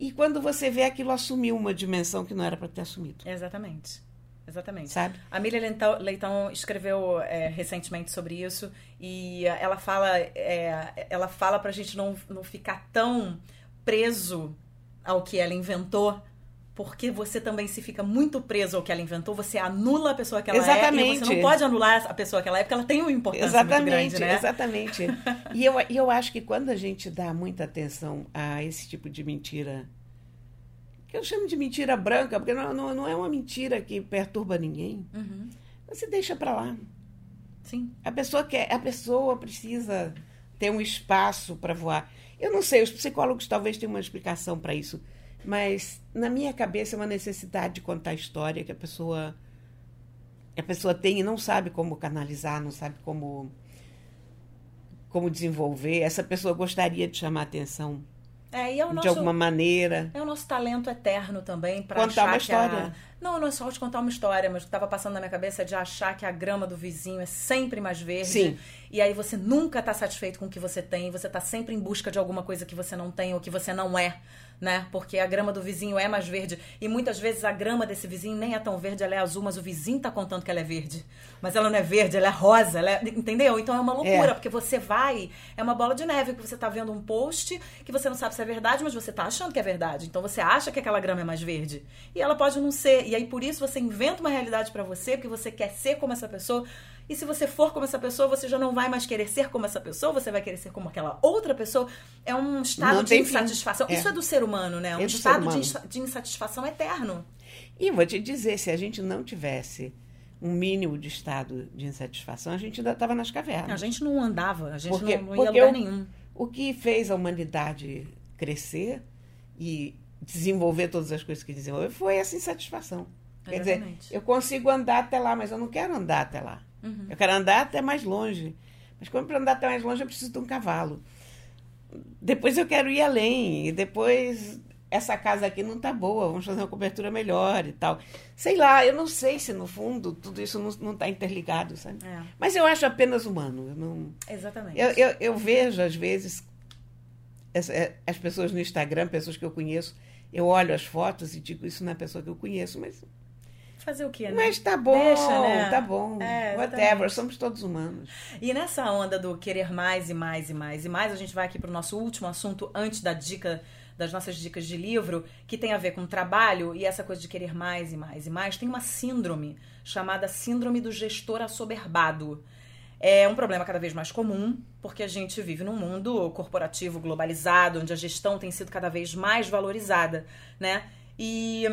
E quando você vê aquilo assumiu uma dimensão que não era para ter assumido. Exatamente. Exatamente. Sabe? A Miriam Leitão, escreveu é, recentemente sobre isso e eh, ela fala, é, ela fala pra gente não, não ficar tão preso ao que ela inventou, porque você também se fica muito preso ao que ela inventou, você anula a pessoa que ela é e Exatamente. você não pode anular a pessoa que ela é, porque ela tem uma importância muito Exatamente, grande, né? exatamente. E eu, e eu acho que quando a gente dá muita atenção a esse tipo de mentira, que eu chamo de mentira branca, porque não, não, não é uma mentira que perturba ninguém, Uhum. você deixa pra lá. Sim. A pessoa quer, a pessoa precisa ter um espaço para voar. Eu não sei, os psicólogos talvez tenham uma explicação para isso, mas na minha cabeça é uma necessidade de contar a história que a pessoa a pessoa tem e não sabe como canalizar, não sabe como como desenvolver. Essa pessoa gostaria de chamar a atenção É, é nosso, de alguma maneira. É o nosso talento eterno também para Contar achar uma que a... história. Não, não é só de contar uma história, mas o que estava passando na minha cabeça é de achar que a grama do vizinho é sempre mais verde. Sim. E aí você nunca tá satisfeito com o que você tem, você tá sempre em busca de alguma coisa que você não tem ou que você não é, né? Porque a grama do vizinho é mais verde e muitas vezes a grama desse vizinho nem é tão verde, ela é azul, mas o vizinho tá contando que ela é verde. Mas ela não é verde, ela é rosa, ela é... entendeu? Então é uma loucura, É. porque você vai, é uma bola de neve, que você tá vendo um post que você não sabe se é verdade, mas você tá achando que é verdade. Então você acha que aquela grama é mais verde. E ela pode não ser. E aí por isso você inventa uma realidade pra você, porque você quer ser como essa pessoa. E se você for como essa pessoa, você já não vai mais querer ser como essa pessoa, você vai querer ser como aquela outra pessoa. É um estado Não de insatisfação. É. Isso é do ser humano, né? Um ser estado de, humano. de insatisfação eterno. E vou te dizer, se a gente não tivesse um mínimo de estado de insatisfação, a gente ainda estava nas cavernas. A gente não andava, a gente Porque- não, não ia lugar eu- nenhum. O que fez a humanidade crescer e desenvolver todas as coisas que desenvolveu foi essa insatisfação. Quer dizer, Exatamente. eu consigo andar até lá, mas eu não quero andar até lá. Uhum. Eu quero andar até mais longe. Mas quando para andar até mais longe, eu preciso de um cavalo. Depois eu quero ir além. E depois, essa casa aqui não tá boa, vamos fazer uma cobertura melhor e tal. Sei lá, eu não sei se no fundo tudo isso não, não tá interligado, sabe? É, Mas eu acho apenas humano. Eu não. exatamente. Eu, eu, eu vejo, às vezes, as, eh, as pessoas no Instagram, pessoas que eu conheço, eu olho as fotos e digo, isso não é pessoa que eu conheço, mas, Fazer o quê, né? mas tá bom, Deixa, né? tá bom, É, whatever, somos todos humanos. E nessa onda do querer mais e mais e mais e mais, a gente vai aqui pro nosso último assunto antes da dica das nossas dicas de livro, que tem a ver com trabalho e essa coisa de querer mais e mais e mais. Tem uma síndrome chamada síndrome do gestor assoberbado. É um problema cada vez mais comum, porque a gente vive num mundo corporativo globalizado, onde a gestão tem sido cada vez mais valorizada, né? E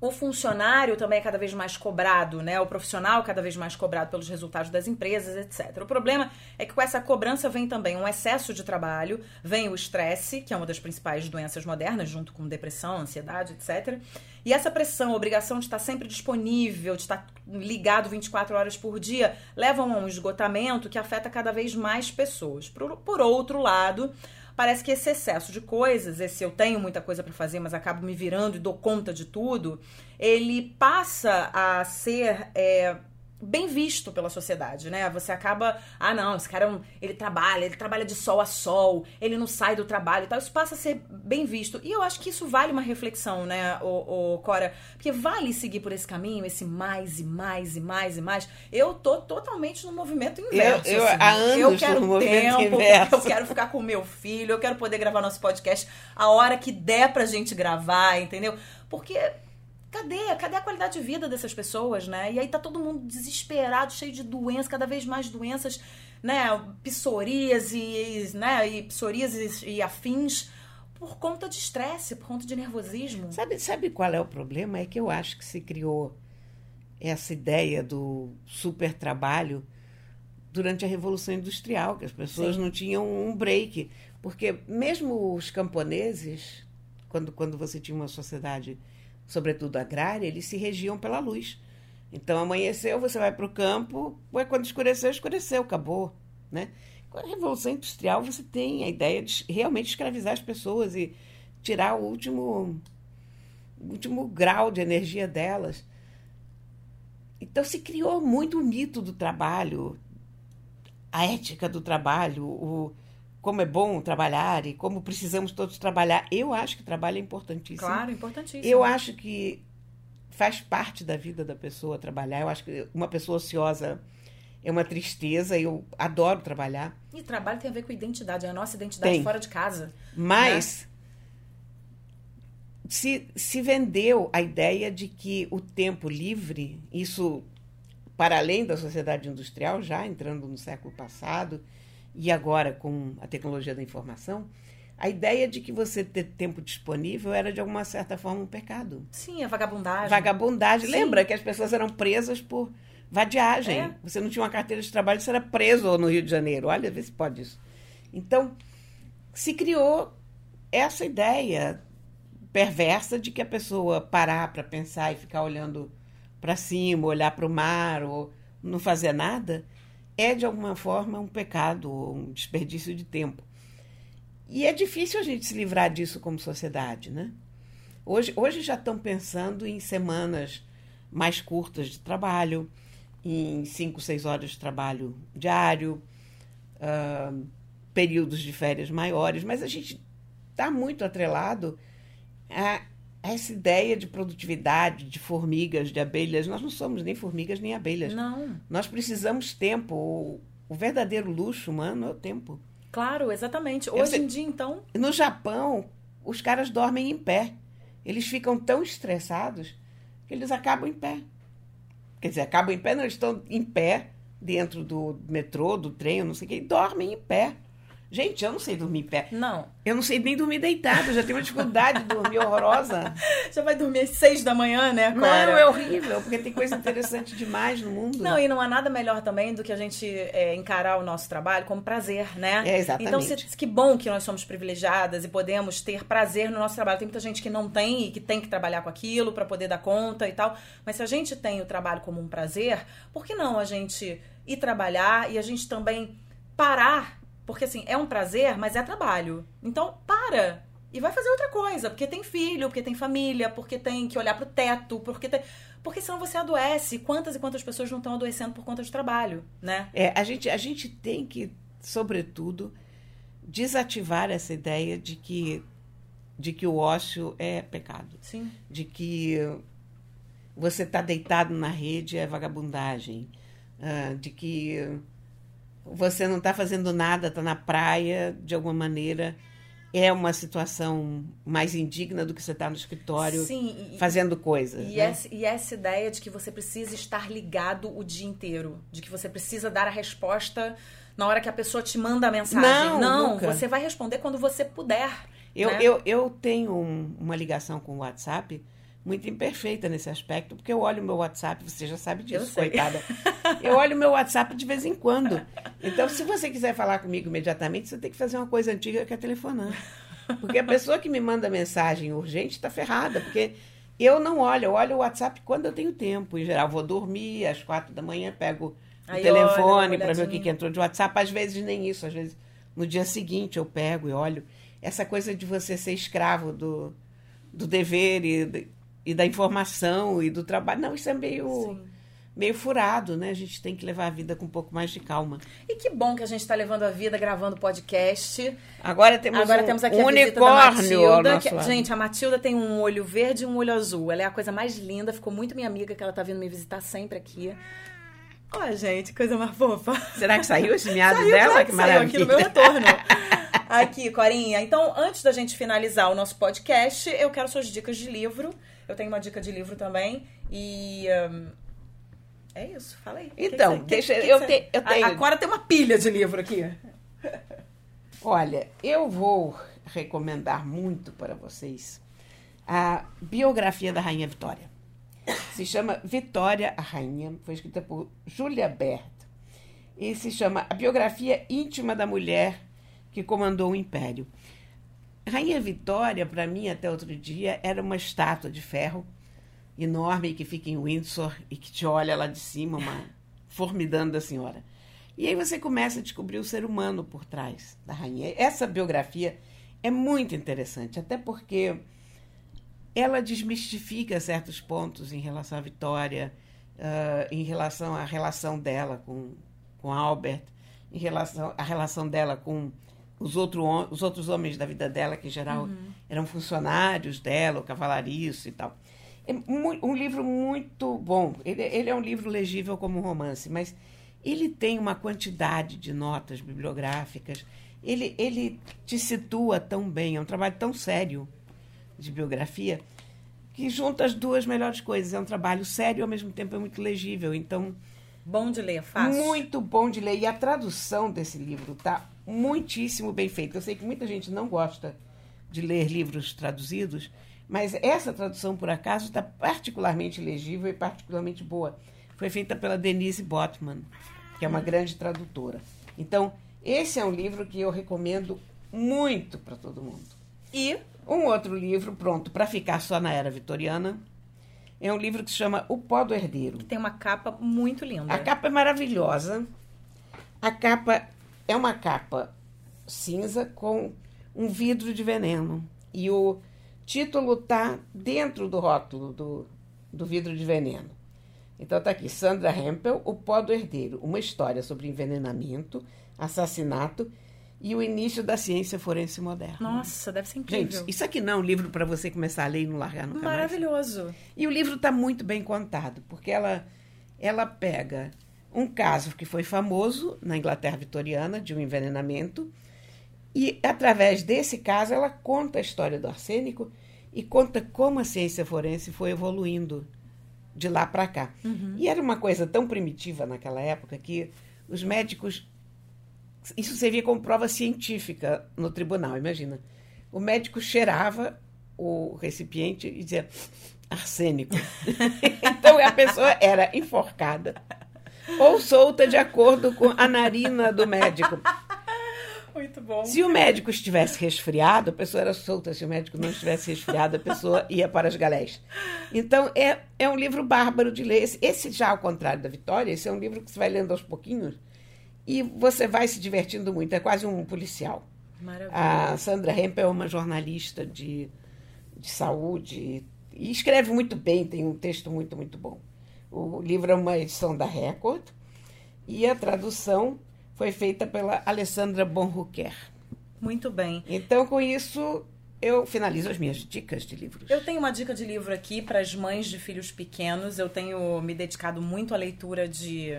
o funcionário também é cada vez mais cobrado, né? O profissional cada vez mais cobrado pelos resultados das empresas, etc. O problema é que com essa cobrança vem também um excesso de trabalho, vem o estresse, que é uma das principais doenças modernas, junto com depressão, ansiedade, etc. E essa pressão, a obrigação de estar sempre disponível, de estar ligado 24 horas por dia, levam a um esgotamento que afeta cada vez mais pessoas. Por, por outro lado, parece que esse excesso de coisas, esse eu tenho muita coisa para fazer, mas acabo me virando e dou conta de tudo, ele passa a ser é, bem visto pela sociedade, né? Você acaba, ah, não, esse cara é um, ele trabalha, ele trabalha de sol a sol, ele não sai do trabalho e tal. Isso passa a ser bem visto. E eu acho que isso vale uma reflexão, né, o, o Cora? Porque vale seguir por esse caminho, esse mais e mais e mais e mais. Eu tô totalmente no movimento inverso. Eu, eu assim. há anos eu quero tempo, inverso. eu quero ficar com o meu filho, eu quero poder gravar nosso podcast a hora que der pra gente gravar, entendeu? Porque Cadê? Cadê a qualidade de vida dessas pessoas, né? E aí tá todo mundo desesperado, cheio de doenças, cada vez mais doenças, né? Psoríase, né? E psoríase e afins por conta de estresse, por conta de nervosismo. Sabe, sabe qual é o problema? É que eu acho que se criou essa ideia do super trabalho durante a Revolução Industrial, que as pessoas Sim. não tinham um break. Porque mesmo os camponeses, quando, quando você tinha uma sociedade sobretudo agrária, eles se regiam pela luz. Então, amanheceu, você vai para o campo, quando escureceu, escureceu, acabou. Né? Com a Revolução Industrial, você tem a ideia de realmente escravizar as pessoas e tirar o último, o último grau de energia delas. Então, se criou muito o mito do trabalho, a ética do trabalho, o, como é bom trabalhar e como precisamos todos trabalhar. Eu acho que trabalho é importantíssimo. Claro, importantíssimo. Eu acho que faz parte da vida da pessoa trabalhar. Eu acho que uma pessoa ociosa é uma tristeza. Eu adoro trabalhar. E trabalho tem a ver com identidade, é a nossa identidade tem. fora de casa. Mas né? se, se vendeu a ideia de que o tempo livre, isso para além da sociedade industrial, já entrando no século passado, e agora com a tecnologia da informação, a ideia de que você ter tempo disponível era de alguma certa forma um pecado. Sim, a vagabundagem. Vagabundagem. Sim. Lembra que as pessoas eram presas por vadiagem. É. Você não tinha uma carteira de trabalho, você era preso no Rio de Janeiro. Olha, vê se pode isso. Então, se criou essa ideia perversa de que a pessoa parar para pensar e ficar olhando para cima, olhar para o mar ou não fazer nada, é, de alguma forma, um pecado, um desperdício de tempo. E é difícil a gente se livrar disso como sociedade, né? Hoje, hoje já estão pensando em semanas mais curtas de trabalho, em cinco, seis horas de trabalho diário, uh, períodos de férias maiores, mas a gente está muito atrelado a essa ideia de produtividade, de formigas, de abelhas. Nós não somos nem formigas nem abelhas. Não. Nós precisamos tempo. O, verdadeiro luxo humano é o tempo. Claro, exatamente. Hoje em dia, então. No Japão, os caras dormem em pé. Eles ficam tão estressados que eles acabam em pé. Quer dizer, acabam em pé, não, eles estão em pé dentro do metrô, do trem, não sei o quê, e dormem em pé. Gente, eu não sei dormir em pé. Não. Eu não sei nem dormir deitado, já tenho uma dificuldade de dormir horrorosa. Já vai dormir às seis da manhã, né, Clara? Não, é horrível, porque tem coisa interessante demais no mundo. Não, e não há nada melhor também do que a gente é, encarar o nosso trabalho como prazer, né? É, exatamente. Então, se, que bom que nós somos privilegiadas e podemos ter prazer no nosso trabalho. Tem muita gente que não tem e que tem que trabalhar com aquilo para poder dar conta e tal. Mas se a gente tem o trabalho como um prazer, por que não a gente ir trabalhar e a gente também parar porque assim, é um prazer, mas é trabalho. Então, para e vai fazer outra coisa, porque tem filho, porque tem família, porque tem que olhar pro teto, porque tem... porque senão você adoece. Quantas e quantas pessoas não estão adoecendo por conta de trabalho, né? É, a gente a gente tem que, sobretudo, desativar essa ideia de que de que o ócio é pecado. Sim. De que você está deitado na rede é vagabundagem. Uh, de que você não está fazendo nada, está na praia, de alguma maneira, é uma situação mais indigna do que você está no escritório Sim, e, fazendo coisas. E, né? essa, e essa ideia de que você precisa estar ligado o dia inteiro, de que você precisa dar a resposta na hora que a pessoa te manda a mensagem. Não, não nunca. você vai responder quando você puder. Eu, né? eu, eu tenho um, uma ligação com o WhatsApp muito imperfeita nesse aspecto, porque eu olho o meu WhatsApp, você já sabe disso, Eu coitada. Eu olho o meu WhatsApp de vez em quando. Então, se você quiser falar comigo imediatamente, você tem que fazer uma coisa antiga que é telefonar. Porque a pessoa que me manda mensagem urgente está ferrada, porque eu não olho, eu olho o WhatsApp quando eu tenho tempo. Em geral, vou dormir às quatro da manhã, pego o Aí telefone para ver o que, que entrou de WhatsApp. Às vezes nem isso, às vezes no dia seguinte eu pego e olho. Essa coisa de você ser escravo do, do dever e, e da informação e do trabalho. Não, isso é meio, Sim. meio furado, né? A gente tem que levar a vida com um pouco mais de calma. E que bom que a gente está levando a vida gravando podcast. Agora temos Agora um, temos aqui um a unicórnio Matilda. que- lado. gente, a Matilda tem um olho verde e um olho azul. Ela é a coisa mais linda, ficou muito minha amiga, que ela tá vindo me visitar sempre aqui. Ó, gente, coisa mais fofa. Será que saiu esse miado Saiu, dela? claro que que saiu maravilha. aqui no meu retorno. Aqui, Corinha. Então, antes da gente finalizar o nosso podcast, eu quero suas dicas de livro. Eu tenho uma dica de livro também. E. hum, é isso, fala aí. Então, Que que deixa- que eu te- eu tenho- A Cora tem uma pilha de livro aqui. Olha, eu vou recomendar muito para vocês a biografia da Rainha Vitória. Se chama Vitória a Rainha, foi escrita por Julia Bert. E se chama A Biografia Íntima da Mulher que Comandou o Império. Rainha Vitória, para mim, até outro dia, era uma estátua de ferro enorme que fica em Windsor e que te olha lá de cima, uma formidando da senhora. E aí você começa a descobrir o ser humano por trás da rainha. Essa biografia é muito interessante, até porque ela desmistifica certos pontos em relação à Vitória, ah, em relação à relação dela com, com Albert, em relação à relação dela com os, outro, os outros homens da vida dela, que em geral eram funcionários dela, o cavalariço e tal. É um livro muito bom. Ele, ele é um livro legível como um romance, mas ele tem uma quantidade de notas bibliográficas. Ele, ele te situa tão bem, é um trabalho tão sério de biografia que junta as duas melhores coisas. É um trabalho sério e ao mesmo tempo é muito legível. Então, Bom de ler, fácil. muito bom de ler. E a tradução desse livro está muitíssimo bem feita. Eu sei que muita gente não gosta de ler livros traduzidos, mas essa tradução, por acaso, está particularmente legível e particularmente boa. Foi feita pela Denise Botman, que é uma grande tradutora. Então, esse é um livro que eu recomendo muito para todo mundo. E Um outro livro, pronto, para ficar só na era vitoriana, é um livro que se chama O Pó do Herdeiro. tem uma capa muito linda. A capa é maravilhosa. A capa é uma capa cinza com um vidro de veneno. E o título tá dentro do rótulo do, do vidro de veneno. Então tá aqui, Sandra Hempel, O Pó do Herdeiro, uma história sobre envenenamento, assassinato e o início da ciência forense moderna. Nossa, deve ser incrível. Gente, isso aqui não é um livro para você começar a ler e não largar nunca mais. Maravilhoso. E o livro está muito bem contado, porque ela, ela pega um caso que foi famoso na Inglaterra vitoriana, de um envenenamento, e através desse caso ela conta a história do arsênico e conta como a ciência forense foi evoluindo de lá para cá. E era uma coisa tão primitiva naquela época que os médicos. Isso servia como prova científica no tribunal, imagina. O médico cheirava o recipiente e dizia arsênico. então a pessoa era enforcada ou solta de acordo com a narina do médico. Muito bom. Se o médico estivesse resfriado, a pessoa era solta. Se o médico não estivesse resfriado, a pessoa ia para as galés. Então, é, é um livro bárbaro de ler. Esse, esse já, ao contrário da Vitória, esse é um livro que você vai lendo aos pouquinhos e você vai se divertindo muito. É quase um policial. Maravilha. A Sandra Hempel é uma jornalista de, de saúde e escreve muito bem, tem um texto muito, muito bom. O livro é uma edição da Record e a tradução foi feita pela Alessandra Bonrucker. Muito bem. Então, com isso, eu finalizo as minhas dicas de livros. Eu tenho uma dica de livro aqui para as mães de filhos pequenos. Eu tenho me dedicado muito à leitura de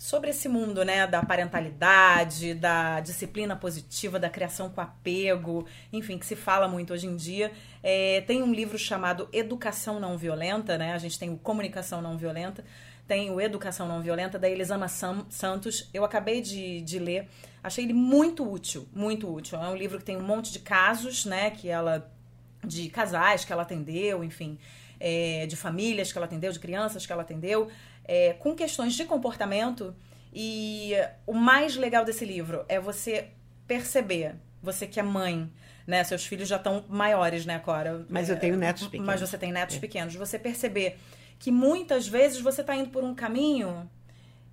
sobre esse mundo, né, da parentalidade, da disciplina positiva, da criação com apego, enfim, que se fala muito hoje em dia. É, tem um livro chamado Educação Não Violenta, né? A gente tem o Comunicação Não Violenta, tem o Educação Não Violenta da Elisama Sam- Santos. Eu acabei de, de ler, achei ele muito útil, muito útil. É um livro que tem um monte de casos, né, que ela de casais que ela atendeu, enfim. é, de famílias que ela atendeu, de crianças que ela atendeu, é, com questões de comportamento. E o mais legal desse livro é você perceber, você que é mãe, né? Seus filhos já estão maiores, né, Cora? Mas eu tenho netos pequenos. Mas você tem netos é. pequenos. Você perceber que muitas vezes você está indo por um caminho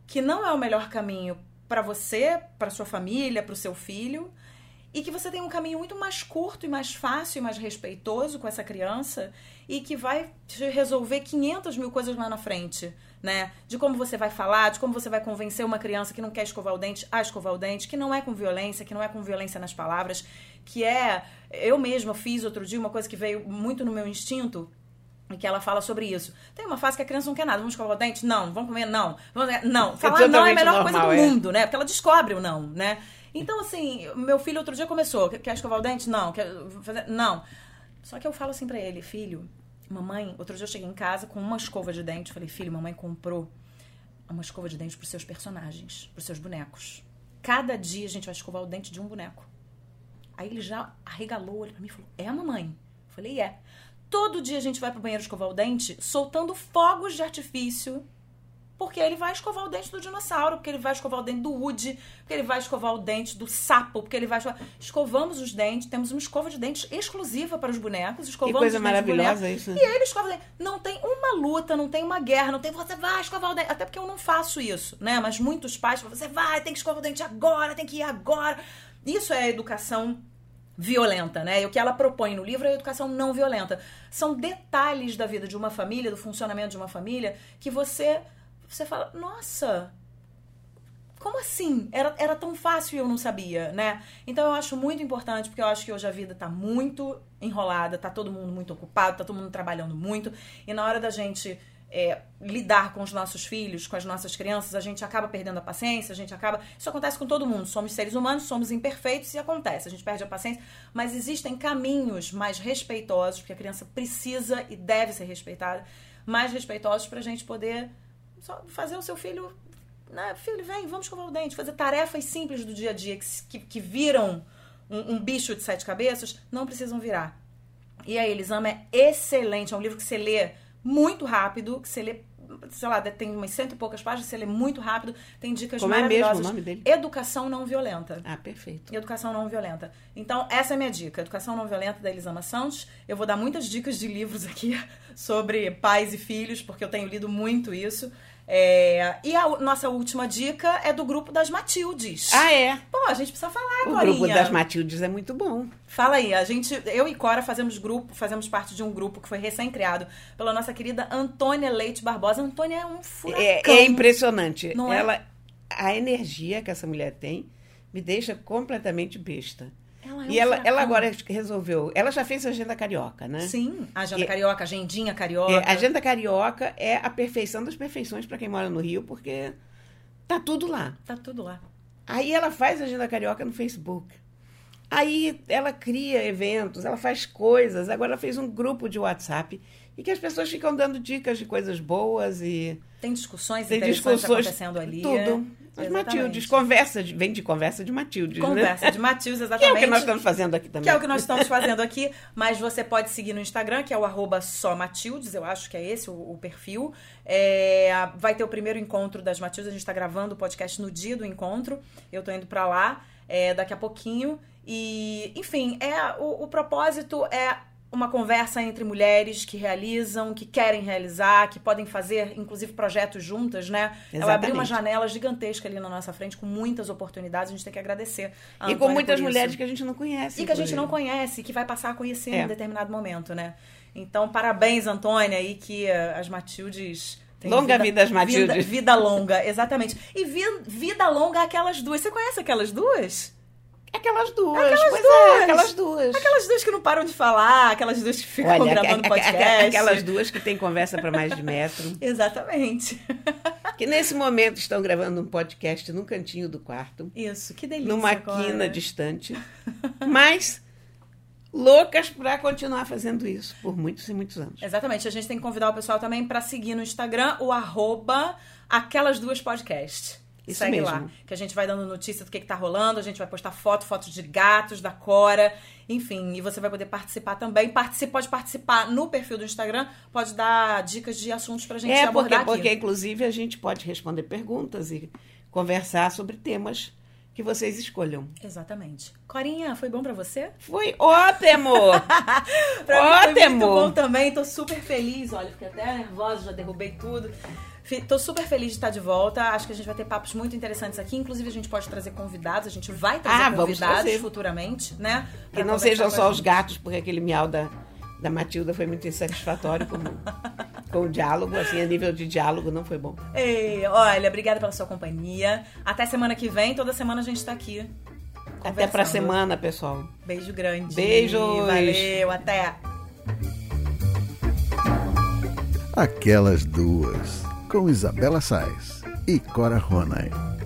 que não é o melhor caminho para você, para sua família, para o seu filho, e que você tem um caminho muito mais curto e mais fácil e mais respeitoso com essa criança e que vai resolver 500 mil coisas lá na frente, né? De como você vai falar, de como você vai convencer uma criança que não quer escovar o dente a escovar o dente, que não é com violência, que não é com violência nas palavras, que é. Eu mesma fiz outro dia uma coisa que veio muito no meu instinto, e que ela fala sobre isso. Tem uma fase que a criança não quer nada. Vamos escovar o dente? Não. Vamos comer? Não. Vamos... Não. Falar não é a melhor normal, coisa do é. mundo, né? Porque ela descobre o não, né? Então, assim, meu filho outro dia começou. Quer escovar o dente? Não. Quer fazer? Não. Só que eu falo assim para ele, filho, mamãe, outro dia eu cheguei em casa com uma escova de dente. Falei, filho, mamãe comprou uma escova de dente pros seus personagens, pros seus bonecos. Cada dia a gente vai escovar o dente de um boneco. Aí ele já arregalou, olho pra mim e falou: É, mamãe? Eu falei: É. Todo dia a gente vai pro banheiro escovar o dente soltando fogos de artifício. Porque ele vai escovar o dente do dinossauro, porque ele vai escovar o dente do Woody, porque ele vai escovar o dente do sapo, porque ele vai escovar... Escovamos os dentes, temos uma escova de dentes exclusiva para os bonecos. Escovamos que coisa maravilhosa isso. E ele escova o dente. Não tem uma luta, não tem uma guerra, não tem você vai escovar o dente. Até porque eu não faço isso, né? Mas muitos pais falam, você vai, tem que escovar o dente agora, tem que ir agora. Isso é a educação violenta, né? E o que ela propõe no livro é a educação não violenta. São detalhes da vida de uma família, do funcionamento de uma família, que você você fala, nossa, como assim? Era, era tão fácil e eu não sabia, né? Então eu acho muito importante, porque eu acho que hoje a vida tá muito enrolada, tá todo mundo muito ocupado, tá todo mundo trabalhando muito, e na hora da gente é, lidar com os nossos filhos, com as nossas crianças, a gente acaba perdendo a paciência, a gente acaba. Isso acontece com todo mundo. Somos seres humanos, somos imperfeitos e acontece. A gente perde a paciência, mas existem caminhos mais respeitosos, porque a criança precisa e deve ser respeitada, mais respeitosos para a gente poder só fazer o seu filho. Né? Filho, vem, vamos escovar o dente, fazer tarefas simples do dia a dia que, que, viram um, um bicho de sete cabeças, não precisam virar. E a Elisama é excelente, é um livro que você lê muito rápido, que você lê, sei lá, tem umas cento e poucas páginas, você lê muito rápido, tem dicas Como maravilhosas. é mesmo o nome dele? Educação não violenta. Ah, perfeito. Educação não violenta. Então, essa é a minha dica. Educação não violenta da Elisama Santos. Eu vou dar muitas dicas de livros aqui sobre pais e filhos, porque eu tenho lido muito isso. É, e a nossa última dica é do grupo das Matildes. Ah, é? Pô, a gente precisa falar, O grupo das Matildes é muito bom. Fala aí, a gente, eu e Cora fazemos grupo, fazemos parte de um grupo que foi recém-criado pela nossa querida Antônia Leite Barbosa. Antônia é um furacão. É, é impressionante. Não é? Ela, é? a energia que essa mulher tem me deixa completamente besta. Ela é um e ela, ela agora resolveu. Ela já fez a Agenda Carioca, né? Sim, a Agenda e, Carioca, Agendinha Carioca. É, a Agenda Carioca é a perfeição das perfeições para quem mora no Rio, porque tá tudo lá. Tá tudo lá. Aí ela faz a Agenda Carioca no Facebook. Aí ela cria eventos, ela faz coisas. Agora ela fez um grupo de WhatsApp e que as pessoas ficam dando dicas de coisas boas e. Tem discussões tem interessantes discussões, acontecendo ali. Tudo. As Matildes, conversa, de, vem de conversa de Matildes. Né? Conversa né? de Matildes, exatamente. Que é o que nós estamos fazendo aqui também. Que é o que nós estamos fazendo aqui, mas você pode seguir no Instagram, que é o arroba só Matildes, eu acho que é esse o, o perfil. É, vai ter o primeiro encontro das Matildes, a gente está gravando o podcast no dia do encontro. Eu estou indo para lá é, daqui a pouquinho. E, enfim, é o, o propósito é uma conversa entre mulheres que realizam, que querem realizar, que podem fazer, inclusive, projetos juntas, né? Exatamente. Ela abriu uma janela gigantesca ali na nossa frente, com muitas oportunidades. A gente tem que agradecer. e com muitas mulheres que a gente não conhece. E que a gente não conhece, que vai passar a conhecer é. em determinado momento, né? Então, parabéns, Antônia, aí que as Matildes. Longa vida, vida às Matildes. Vida, vida longa, exatamente. E vida, vida longa aquelas duas. Você conhece aquelas duas? Aquelas duas. Aquelas pois duas. É, aquelas duas. Aquelas duas que não param de falar, aquelas duas que ficam Olha, gravando a, podcast. A, aquelas duas que têm conversa para mais de metro. Exatamente. Que nesse momento estão gravando um podcast num cantinho do quarto. Isso, que delícia. Numa quina distante. Mas loucas para continuar fazendo isso por muitos e muitos anos. Exatamente. A gente tem que convidar o pessoal também para seguir no Instagram o arroba aquelas duas podcasts. Isso Segue mesmo. lá, que a gente vai dando notícia do que, que tá rolando, a gente vai postar foto, fotos de gatos, da Cora, enfim, e você vai poder participar também. Participe, pode participar no perfil do Instagram, pode dar dicas de assuntos pra gente É, porque, abordar aqui. porque, inclusive, a gente pode responder perguntas e conversar sobre temas que vocês escolham. Exatamente. Corinha, foi bom pra você? Foi ótimo! Pra mim foi Ótimo! muito bom também, tô super feliz. Olha, fiquei até nervosa, já derrubei tudo. Tô super feliz de estar de volta. Acho que a gente vai ter papos muito interessantes aqui. Inclusive, a gente pode trazer convidados. A gente vai trazer Ah, convidados trazer. futuramente, né? Que não sejam só os gatos, porque aquele miau da, da Matilda foi muito insatisfatório com, com o diálogo, assim, a nível de diálogo não foi bom. Ei, olha, obrigada pela sua companhia. Até semana que vem. Toda semana a gente tá aqui. Até pra semana, pessoal. Beijo grande. Beijos. Valeu, até. Aquelas duas, com Isabela Sais e Cora Ronay.